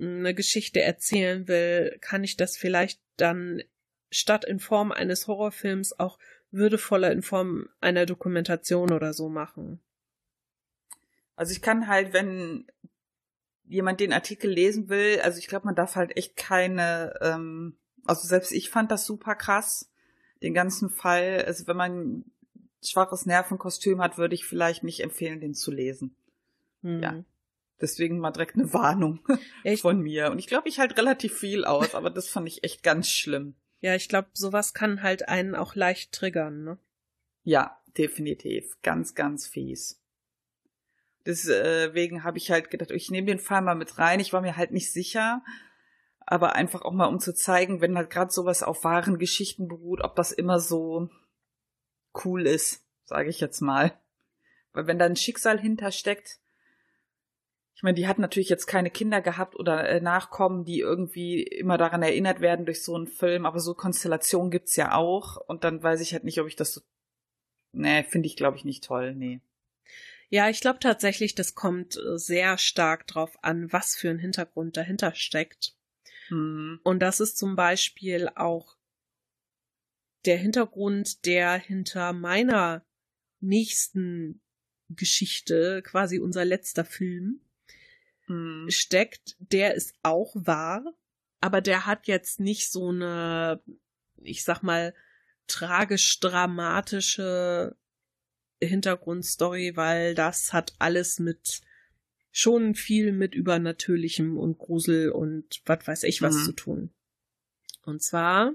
eine Geschichte erzählen will, kann ich das vielleicht dann statt in Form eines Horrorfilms auch würdevoller in Form einer Dokumentation oder so machen. Also ich kann halt, wenn jemand den Artikel lesen will, also ich glaube, man darf halt echt keine, ähm, also selbst ich fand das super krass, den ganzen Fall. Also wenn man ein schwaches Nervenkostüm hat, würde ich vielleicht nicht empfehlen, den zu lesen. Mhm. Ja. Deswegen mal direkt eine Warnung echt? von mir. Und ich glaube, ich halt relativ viel aus, aber das fand ich echt ganz schlimm. Ja, ich glaube, sowas kann halt einen auch leicht triggern, ne? Ja, definitiv. Ganz, ganz fies. Deswegen habe ich halt gedacht, ich nehme den Fall mal mit rein. Ich war mir halt nicht sicher, aber einfach auch mal um zu zeigen, wenn halt gerade sowas auf wahren Geschichten beruht, ob das immer so cool ist, sage ich jetzt mal. Weil wenn da ein Schicksal hintersteckt, ich meine, die hat natürlich jetzt keine Kinder gehabt oder äh, Nachkommen, die irgendwie immer daran erinnert werden durch so einen Film, aber so Konstellationen gibt's ja auch und dann weiß ich halt nicht, ob ich das so. Nee, finde ich, glaube ich, nicht toll, nee. Ja, ich glaube tatsächlich, das kommt äh, sehr stark drauf an, was für ein Hintergrund dahinter steckt. Mhm. Und das ist zum Beispiel auch der Hintergrund, der hinter meiner nächsten Geschichte, quasi unser letzter Film, mhm. steckt. Der ist auch wahr, aber der hat jetzt nicht so eine, ich sag mal, tragisch-dramatische Hintergrundstory, weil das hat alles mit schon viel mit Übernatürlichem und Grusel und was weiß ich was mhm. zu tun. Und zwar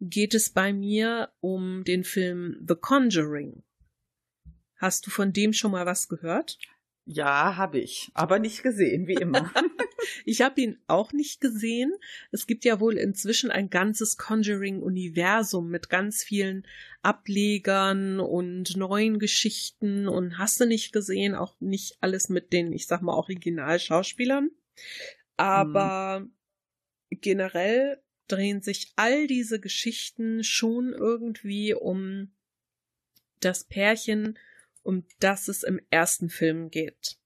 geht es bei mir um den Film The Conjuring. Hast du von dem schon mal was gehört? Ja, habe ich, aber nicht gesehen, wie immer. ich habe ihn auch nicht gesehen. Es gibt ja wohl inzwischen ein ganzes Conjuring-Universum mit ganz vielen Ablegern und neuen Geschichten und hast du nicht gesehen, auch nicht alles mit den, ich sag mal, Originalschauspielern. Aber hm. generell drehen sich all diese Geschichten schon irgendwie um das Pärchen, um das es im ersten Film geht.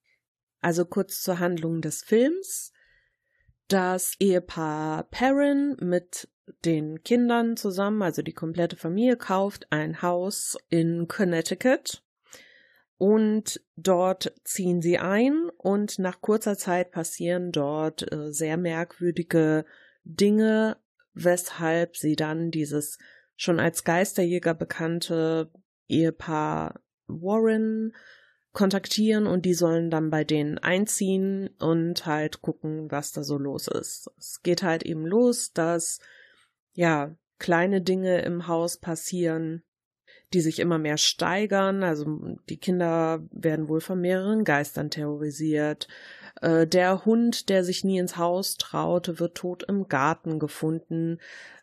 Also kurz zur Handlung des Films. Das Ehepaar Perrin mit den Kindern zusammen, also die komplette Familie, kauft ein Haus in Connecticut und dort ziehen sie ein und nach kurzer Zeit passieren dort äh, sehr merkwürdige Dinge, weshalb sie dann dieses schon als Geisterjäger bekannte Ehepaar Warren kontaktieren und die sollen dann bei denen einziehen und halt gucken, was da so los ist. Es geht halt eben los, dass ja kleine Dinge im Haus passieren, die sich immer mehr steigern. Also die Kinder werden wohl von mehreren Geistern terrorisiert. Äh, der Hund, der sich nie ins Haus traute, wird tot im Garten gefunden.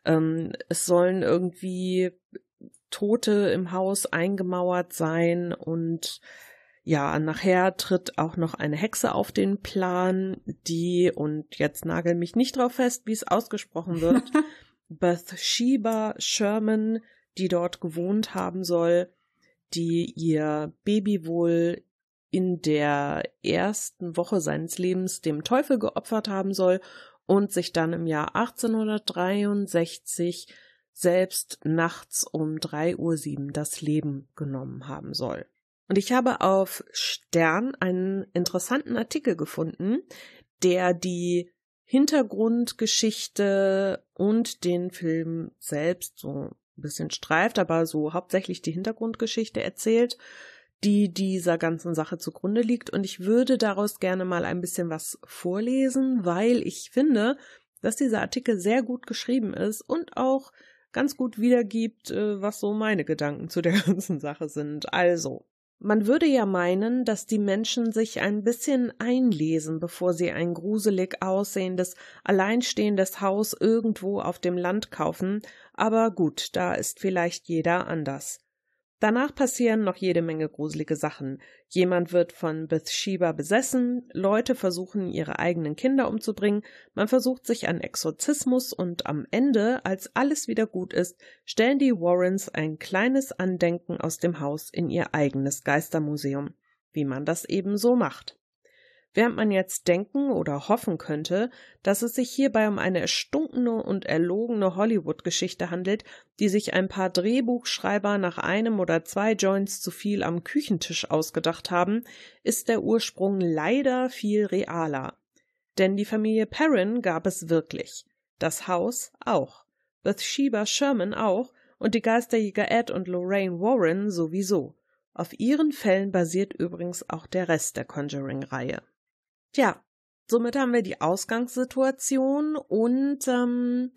Ähm, es sollen irgendwie Tote im Haus eingemauert sein und ja, nachher tritt auch noch eine Hexe auf den Plan, die, und jetzt nagel mich nicht drauf fest, wie es ausgesprochen wird, Bathsheba Sherman, die dort gewohnt haben soll, die ihr Baby wohl in der ersten Woche seines Lebens dem Teufel geopfert haben soll und sich dann im Jahr 1863 selbst nachts um drei Uhr sieben das Leben genommen haben soll. Und ich habe auf Stern einen interessanten Artikel gefunden, der die Hintergrundgeschichte und den Film selbst so ein bisschen streift, aber so hauptsächlich die Hintergrundgeschichte erzählt, die dieser ganzen Sache zugrunde liegt. Und ich würde daraus gerne mal ein bisschen was vorlesen, weil ich finde, dass dieser Artikel sehr gut geschrieben ist und auch ganz gut wiedergibt, äh, was so meine Gedanken zu der ganzen Sache sind. Also, man würde ja meinen, dass die Menschen sich ein bisschen einlesen, bevor sie ein gruselig aussehendes, alleinstehendes Haus irgendwo auf dem Land kaufen, aber gut, da ist vielleicht jeder anders. Danach passieren noch jede Menge gruselige Sachen. Jemand wird von Bathsheba besessen, Leute versuchen ihre eigenen Kinder umzubringen, man versucht sich an Exorzismus und am Ende, als alles wieder gut ist, stellen die Warrens ein kleines Andenken aus dem Haus in ihr eigenes Geistermuseum, wie man das eben so macht während man jetzt denken oder hoffen könnte, dass es sich hierbei um eine erstunkene und erlogene Hollywood-Geschichte handelt, die sich ein paar Drehbuchschreiber nach einem oder zwei Joints zu viel am Küchentisch ausgedacht haben, ist der Ursprung leider viel realer. Denn die Familie Perrin gab es wirklich. Das Haus auch. Bathsheba Sherman auch und die Geisterjäger Ed und Lorraine Warren sowieso. Auf ihren Fällen basiert übrigens auch der Rest der Conjuring-Reihe. Tja, somit haben wir die Ausgangssituation und ähm,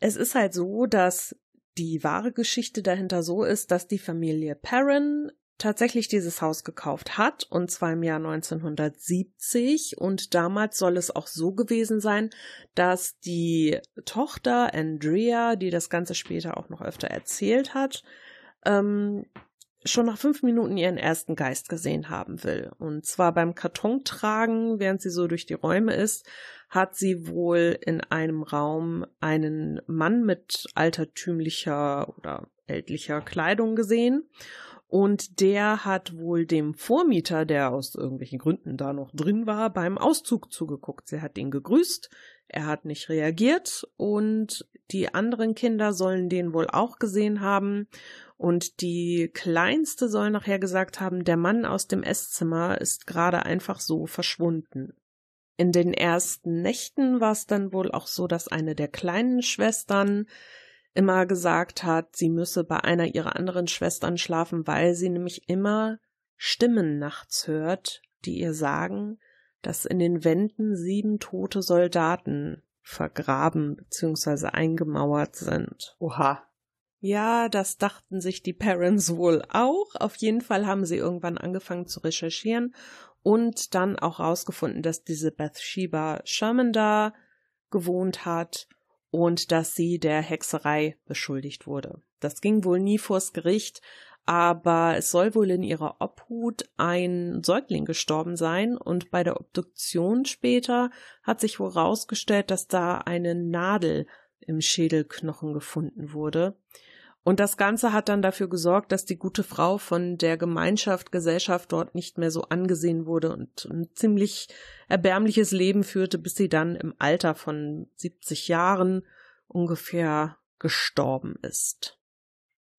es ist halt so, dass die wahre Geschichte dahinter so ist, dass die Familie Perrin tatsächlich dieses Haus gekauft hat, und zwar im Jahr 1970. Und damals soll es auch so gewesen sein, dass die Tochter Andrea, die das Ganze später auch noch öfter erzählt hat, ähm, schon nach fünf Minuten ihren ersten Geist gesehen haben will. Und zwar beim Kartontragen, während sie so durch die Räume ist, hat sie wohl in einem Raum einen Mann mit altertümlicher oder ältlicher Kleidung gesehen. Und der hat wohl dem Vormieter, der aus irgendwelchen Gründen da noch drin war, beim Auszug zugeguckt. Sie hat ihn gegrüßt, er hat nicht reagiert und die anderen Kinder sollen den wohl auch gesehen haben und die Kleinste soll nachher gesagt haben, der Mann aus dem Esszimmer ist gerade einfach so verschwunden. In den ersten Nächten war es dann wohl auch so, dass eine der kleinen Schwestern immer gesagt hat, sie müsse bei einer ihrer anderen Schwestern schlafen, weil sie nämlich immer Stimmen nachts hört, die ihr sagen, dass in den Wänden sieben tote Soldaten vergraben bzw. eingemauert sind. Oha. Ja, das dachten sich die Parents wohl auch. Auf jeden Fall haben sie irgendwann angefangen zu recherchieren und dann auch rausgefunden, dass diese Bathsheba Sherman da gewohnt hat und dass sie der Hexerei beschuldigt wurde. Das ging wohl nie vors Gericht, aber es soll wohl in ihrer Obhut ein Säugling gestorben sein und bei der Obduktion später hat sich wohl rausgestellt, dass da eine Nadel im Schädelknochen gefunden wurde. Und das Ganze hat dann dafür gesorgt, dass die gute Frau von der Gemeinschaft, Gesellschaft dort nicht mehr so angesehen wurde und ein ziemlich erbärmliches Leben führte, bis sie dann im Alter von 70 Jahren ungefähr gestorben ist.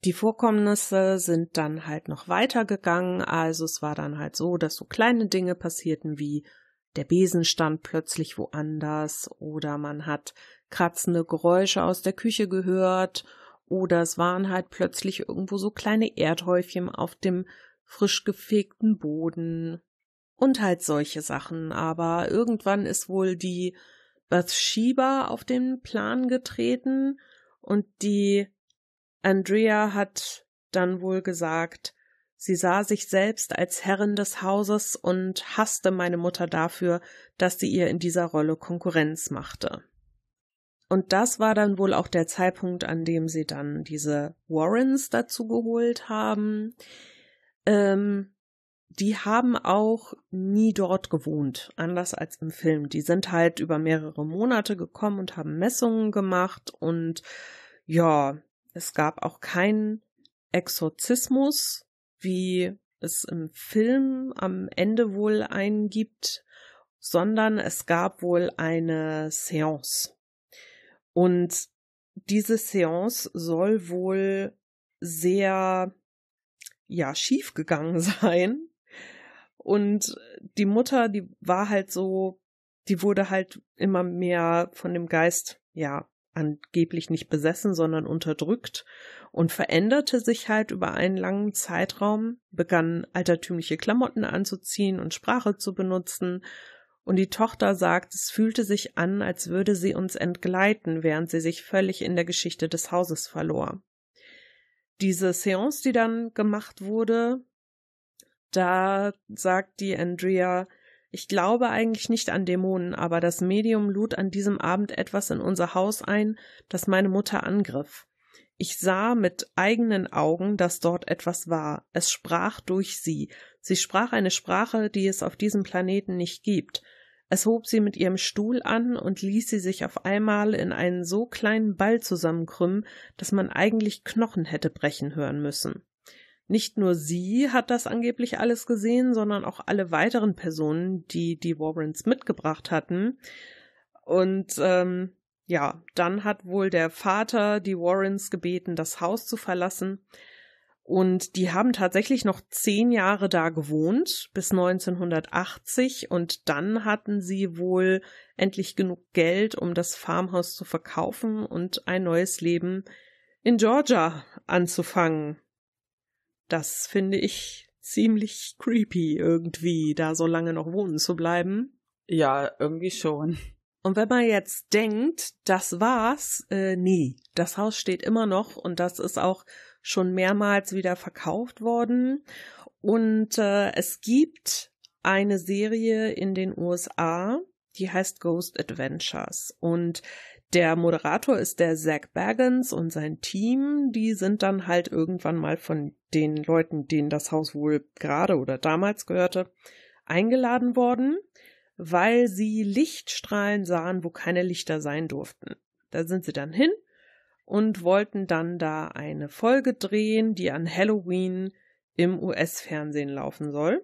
Die Vorkommnisse sind dann halt noch weitergegangen, also es war dann halt so, dass so kleine Dinge passierten wie der Besen stand plötzlich woanders oder man hat kratzende Geräusche aus der Küche gehört oder es waren halt plötzlich irgendwo so kleine Erdhäufchen auf dem frisch gefegten Boden und halt solche Sachen. Aber irgendwann ist wohl die Bathsheba auf den Plan getreten und die Andrea hat dann wohl gesagt, sie sah sich selbst als Herrin des Hauses und hasste meine Mutter dafür, dass sie ihr in dieser Rolle Konkurrenz machte. Und das war dann wohl auch der Zeitpunkt, an dem sie dann diese Warrens dazu geholt haben. Ähm, die haben auch nie dort gewohnt, anders als im Film. Die sind halt über mehrere Monate gekommen und haben Messungen gemacht und ja, es gab auch keinen Exorzismus, wie es im Film am Ende wohl einen gibt, sondern es gab wohl eine Seance. Und diese Seance soll wohl sehr, ja, schief gegangen sein. Und die Mutter, die war halt so, die wurde halt immer mehr von dem Geist, ja, angeblich nicht besessen, sondern unterdrückt und veränderte sich halt über einen langen Zeitraum, begann altertümliche Klamotten anzuziehen und Sprache zu benutzen, und die Tochter sagt, es fühlte sich an, als würde sie uns entgleiten, während sie sich völlig in der Geschichte des Hauses verlor. Diese Seance, die dann gemacht wurde, da sagt die Andrea, ich glaube eigentlich nicht an Dämonen, aber das Medium lud an diesem Abend etwas in unser Haus ein, das meine Mutter angriff. Ich sah mit eigenen Augen, dass dort etwas war. Es sprach durch sie. Sie sprach eine Sprache, die es auf diesem Planeten nicht gibt. Es hob sie mit ihrem Stuhl an und ließ sie sich auf einmal in einen so kleinen Ball zusammenkrümmen, dass man eigentlich Knochen hätte brechen hören müssen. Nicht nur sie hat das angeblich alles gesehen, sondern auch alle weiteren Personen, die die Warrens mitgebracht hatten. Und ähm, ja, dann hat wohl der Vater die Warrens gebeten, das Haus zu verlassen. Und die haben tatsächlich noch zehn Jahre da gewohnt, bis 1980. Und dann hatten sie wohl endlich genug Geld, um das Farmhaus zu verkaufen und ein neues Leben in Georgia anzufangen. Das finde ich ziemlich creepy irgendwie, da so lange noch wohnen zu bleiben. Ja, irgendwie schon. Und wenn man jetzt denkt, das war's, äh, nee, das Haus steht immer noch und das ist auch schon mehrmals wieder verkauft worden. Und äh, es gibt eine Serie in den USA, die heißt Ghost Adventures. Und der Moderator ist der Zach Baggins und sein Team, die sind dann halt irgendwann mal von den Leuten, denen das Haus wohl gerade oder damals gehörte, eingeladen worden, weil sie Lichtstrahlen sahen, wo keine Lichter sein durften. Da sind sie dann hin und wollten dann da eine Folge drehen, die an Halloween im US-Fernsehen laufen soll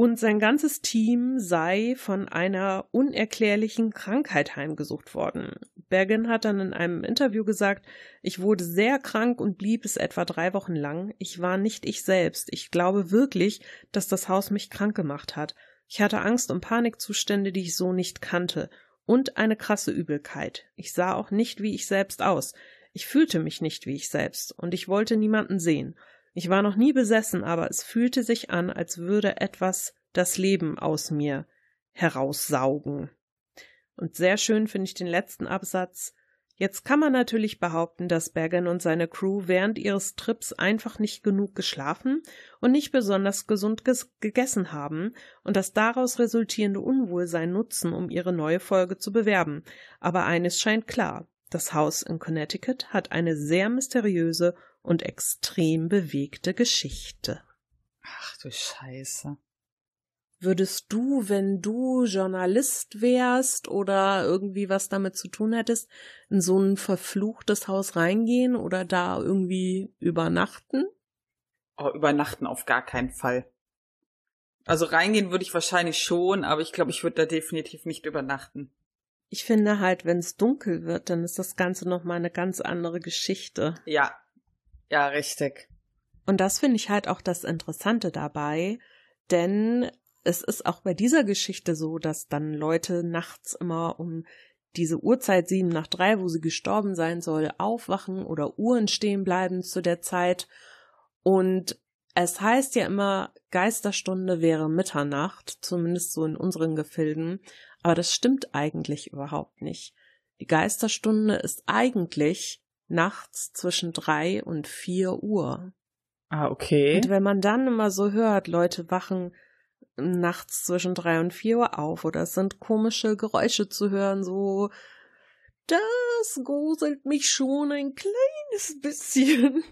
und sein ganzes Team sei von einer unerklärlichen Krankheit heimgesucht worden. Bergen hat dann in einem Interview gesagt, ich wurde sehr krank und blieb es etwa drei Wochen lang. Ich war nicht ich selbst. Ich glaube wirklich, dass das Haus mich krank gemacht hat. Ich hatte Angst und Panikzustände, die ich so nicht kannte. Und eine krasse Übelkeit. Ich sah auch nicht wie ich selbst aus. Ich fühlte mich nicht wie ich selbst. Und ich wollte niemanden sehen. Ich war noch nie besessen, aber es fühlte sich an, als würde etwas das Leben aus mir heraussaugen. Und sehr schön finde ich den letzten Absatz. Jetzt kann man natürlich behaupten, dass Bergen und seine Crew während ihres Trips einfach nicht genug geschlafen und nicht besonders gesund ges gegessen haben und das daraus resultierende Unwohlsein nutzen, um ihre neue Folge zu bewerben. Aber eines scheint klar. Das Haus in Connecticut hat eine sehr mysteriöse und extrem bewegte Geschichte. Ach du Scheiße. Würdest du, wenn du Journalist wärst oder irgendwie was damit zu tun hättest, in so ein verfluchtes Haus reingehen oder da irgendwie übernachten? Oh, übernachten auf gar keinen Fall. Also reingehen würde ich wahrscheinlich schon, aber ich glaube, ich würde da definitiv nicht übernachten. Ich finde halt, wenn es dunkel wird, dann ist das Ganze nochmal eine ganz andere Geschichte. Ja. Ja, richtig. Und das finde ich halt auch das Interessante dabei, denn es ist auch bei dieser Geschichte so, dass dann Leute nachts immer um diese Uhrzeit sieben nach drei, wo sie gestorben sein soll, aufwachen oder Uhren stehen bleiben zu der Zeit. Und es heißt ja immer, Geisterstunde wäre Mitternacht, zumindest so in unseren Gefilden, aber das stimmt eigentlich überhaupt nicht. Die Geisterstunde ist eigentlich nachts zwischen drei und vier Uhr. Ah, okay. Und wenn man dann immer so hört, Leute wachen nachts zwischen drei und vier Uhr auf oder es sind komische Geräusche zu hören, so das gruselt mich schon ein kleines bisschen.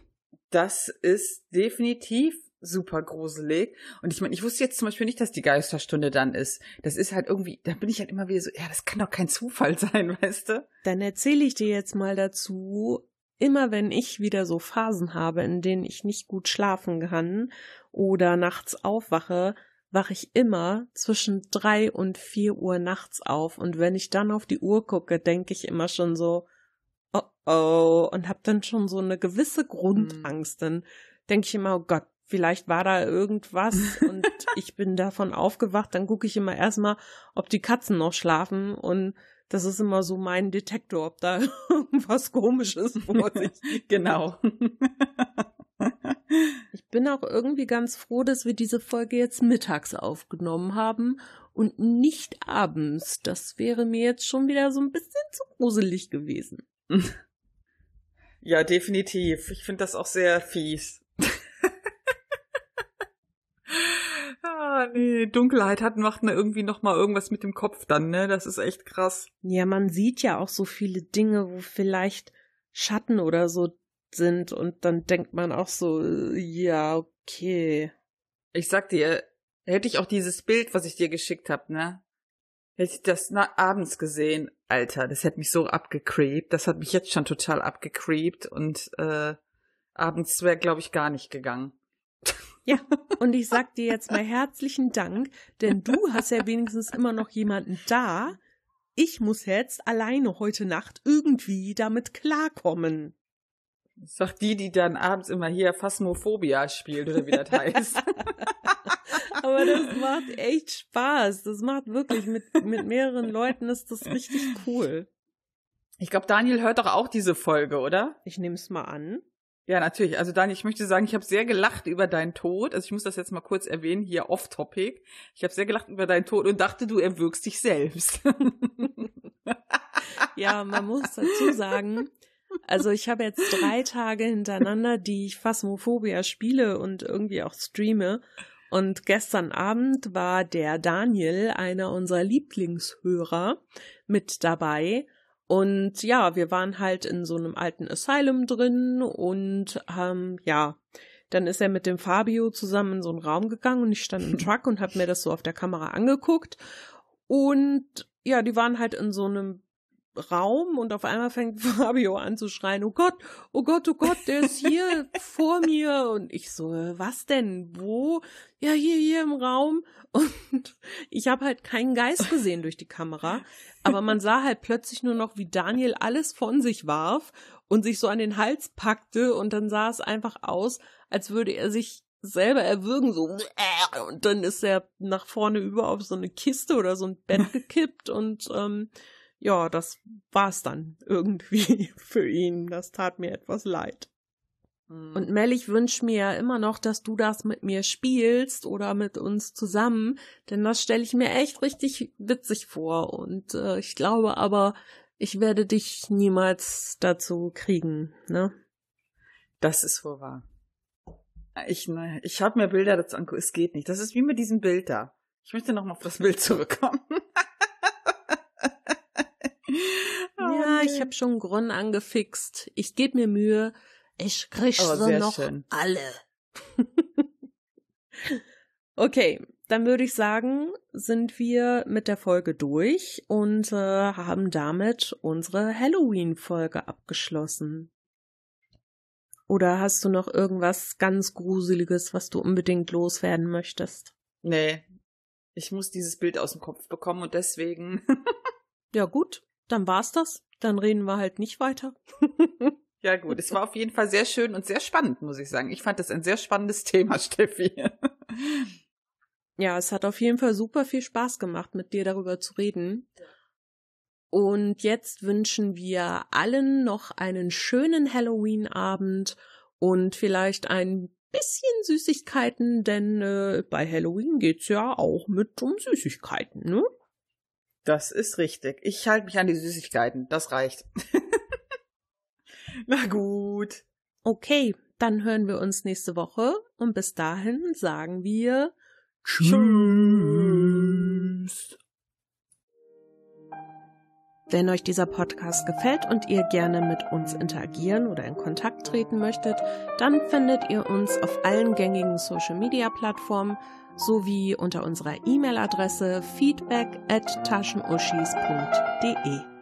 Das ist definitiv super gruselig. Und ich meine, ich wusste jetzt zum Beispiel nicht, dass die Geisterstunde dann ist. Das ist halt irgendwie, da bin ich halt immer wieder so, ja, das kann doch kein Zufall sein, weißt du? Dann erzähle ich dir jetzt mal dazu, immer wenn ich wieder so Phasen habe, in denen ich nicht gut schlafen kann oder nachts aufwache, wache ich immer zwischen drei und vier Uhr nachts auf und wenn ich dann auf die Uhr gucke, denke ich immer schon so, oh oh, und habe dann schon so eine gewisse Grundangst. Dann denke ich immer, oh Gott, vielleicht war da irgendwas und ich bin davon aufgewacht. Dann gucke ich immer erstmal, ob die Katzen noch schlafen und das ist immer so mein Detektor, ob da irgendwas komisches vor sich. genau. Ich bin auch irgendwie ganz froh, dass wir diese Folge jetzt mittags aufgenommen haben und nicht abends. Das wäre mir jetzt schon wieder so ein bisschen zu gruselig gewesen. Ja, definitiv. Ich finde das auch sehr fies. ah, nee, Dunkelheit hat macht mir irgendwie noch mal irgendwas mit dem Kopf dann, ne? Das ist echt krass. Ja, man sieht ja auch so viele Dinge, wo vielleicht Schatten oder so sind und dann denkt man auch so, ja, okay. Ich sag dir, hätte ich auch dieses Bild, was ich dir geschickt hab, ne? Hätte ich das na, abends gesehen, Alter, das hätte mich so abgecreept. Das hat mich jetzt schon total abgecreept und äh, abends wäre, glaube ich, gar nicht gegangen. Ja, und ich sag dir jetzt mal herzlichen Dank, denn du hast ja wenigstens immer noch jemanden da. Ich muss jetzt alleine heute Nacht irgendwie damit klarkommen. Sagt die, die dann abends immer hier Phasmophobia spielt oder wie das heißt. Aber das macht echt Spaß. Das macht wirklich mit, mit mehreren Leuten ist das richtig cool. Ich glaube, Daniel hört doch auch diese Folge, oder? Ich nehme es mal an. Ja, natürlich. Also Daniel, ich möchte sagen, ich habe sehr gelacht über deinen Tod. Also ich muss das jetzt mal kurz erwähnen, hier off-topic. Ich habe sehr gelacht über deinen Tod und dachte, du erwürgst dich selbst. ja, man muss dazu sagen, also ich habe jetzt drei Tage hintereinander, die ich Phasmophobia spiele und irgendwie auch streame. Und gestern Abend war der Daniel, einer unserer Lieblingshörer, mit dabei. Und ja, wir waren halt in so einem alten Asylum drin und ähm, ja, dann ist er mit dem Fabio zusammen in so einen Raum gegangen und ich stand im Truck und habe mir das so auf der Kamera angeguckt. Und ja, die waren halt in so einem Raum und auf einmal fängt Fabio an zu schreien, oh Gott, oh Gott, oh Gott, der ist hier vor mir. Und ich so, was denn? Wo? Ja, hier, hier im Raum. Und ich habe halt keinen Geist gesehen durch die Kamera, aber man sah halt plötzlich nur noch, wie Daniel alles von sich warf und sich so an den Hals packte und dann sah es einfach aus, als würde er sich selber erwürgen, so und dann ist er nach vorne über auf so eine Kiste oder so ein Bett gekippt und ähm, ja, das war's dann irgendwie für ihn. Das tat mir etwas leid. Mhm. Und Mel, ich wünsche mir ja immer noch, dass du das mit mir spielst oder mit uns zusammen, denn das stelle ich mir echt richtig witzig vor. Und äh, ich glaube aber, ich werde dich niemals dazu kriegen, ne? Das ist wohl wahr. Ich, ne, ich habe mir Bilder dazu angeguckt, es geht nicht. Das ist wie mit diesem Bild da. Ich möchte noch mal auf das Bild zurückkommen. ja, ich habe schon Gronn angefixt. Ich gebe mir Mühe. Ich krieg oh, sie noch schön. alle. okay, dann würde ich sagen, sind wir mit der Folge durch und äh, haben damit unsere Halloween-Folge abgeschlossen. Oder hast du noch irgendwas ganz Gruseliges, was du unbedingt loswerden möchtest? Nee. Ich muss dieses Bild aus dem Kopf bekommen und deswegen. ja, gut, dann war's das. Dann reden wir halt nicht weiter. Ja, gut. Es war auf jeden Fall sehr schön und sehr spannend, muss ich sagen. Ich fand das ein sehr spannendes Thema, Steffi. Ja, es hat auf jeden Fall super viel Spaß gemacht, mit dir darüber zu reden. Und jetzt wünschen wir allen noch einen schönen Halloween-Abend und vielleicht ein bisschen Süßigkeiten, denn äh, bei Halloween geht's ja auch mit um Süßigkeiten, ne? Das ist richtig. Ich halte mich an die Süßigkeiten. Das reicht. Na gut. Okay, dann hören wir uns nächste Woche und bis dahin sagen wir Tschüss. Wenn euch dieser Podcast gefällt und ihr gerne mit uns interagieren oder in Kontakt treten möchtet, dann findet ihr uns auf allen gängigen Social Media Plattformen sowie unter unserer E-Mail-Adresse feedback at taschenuschis.de.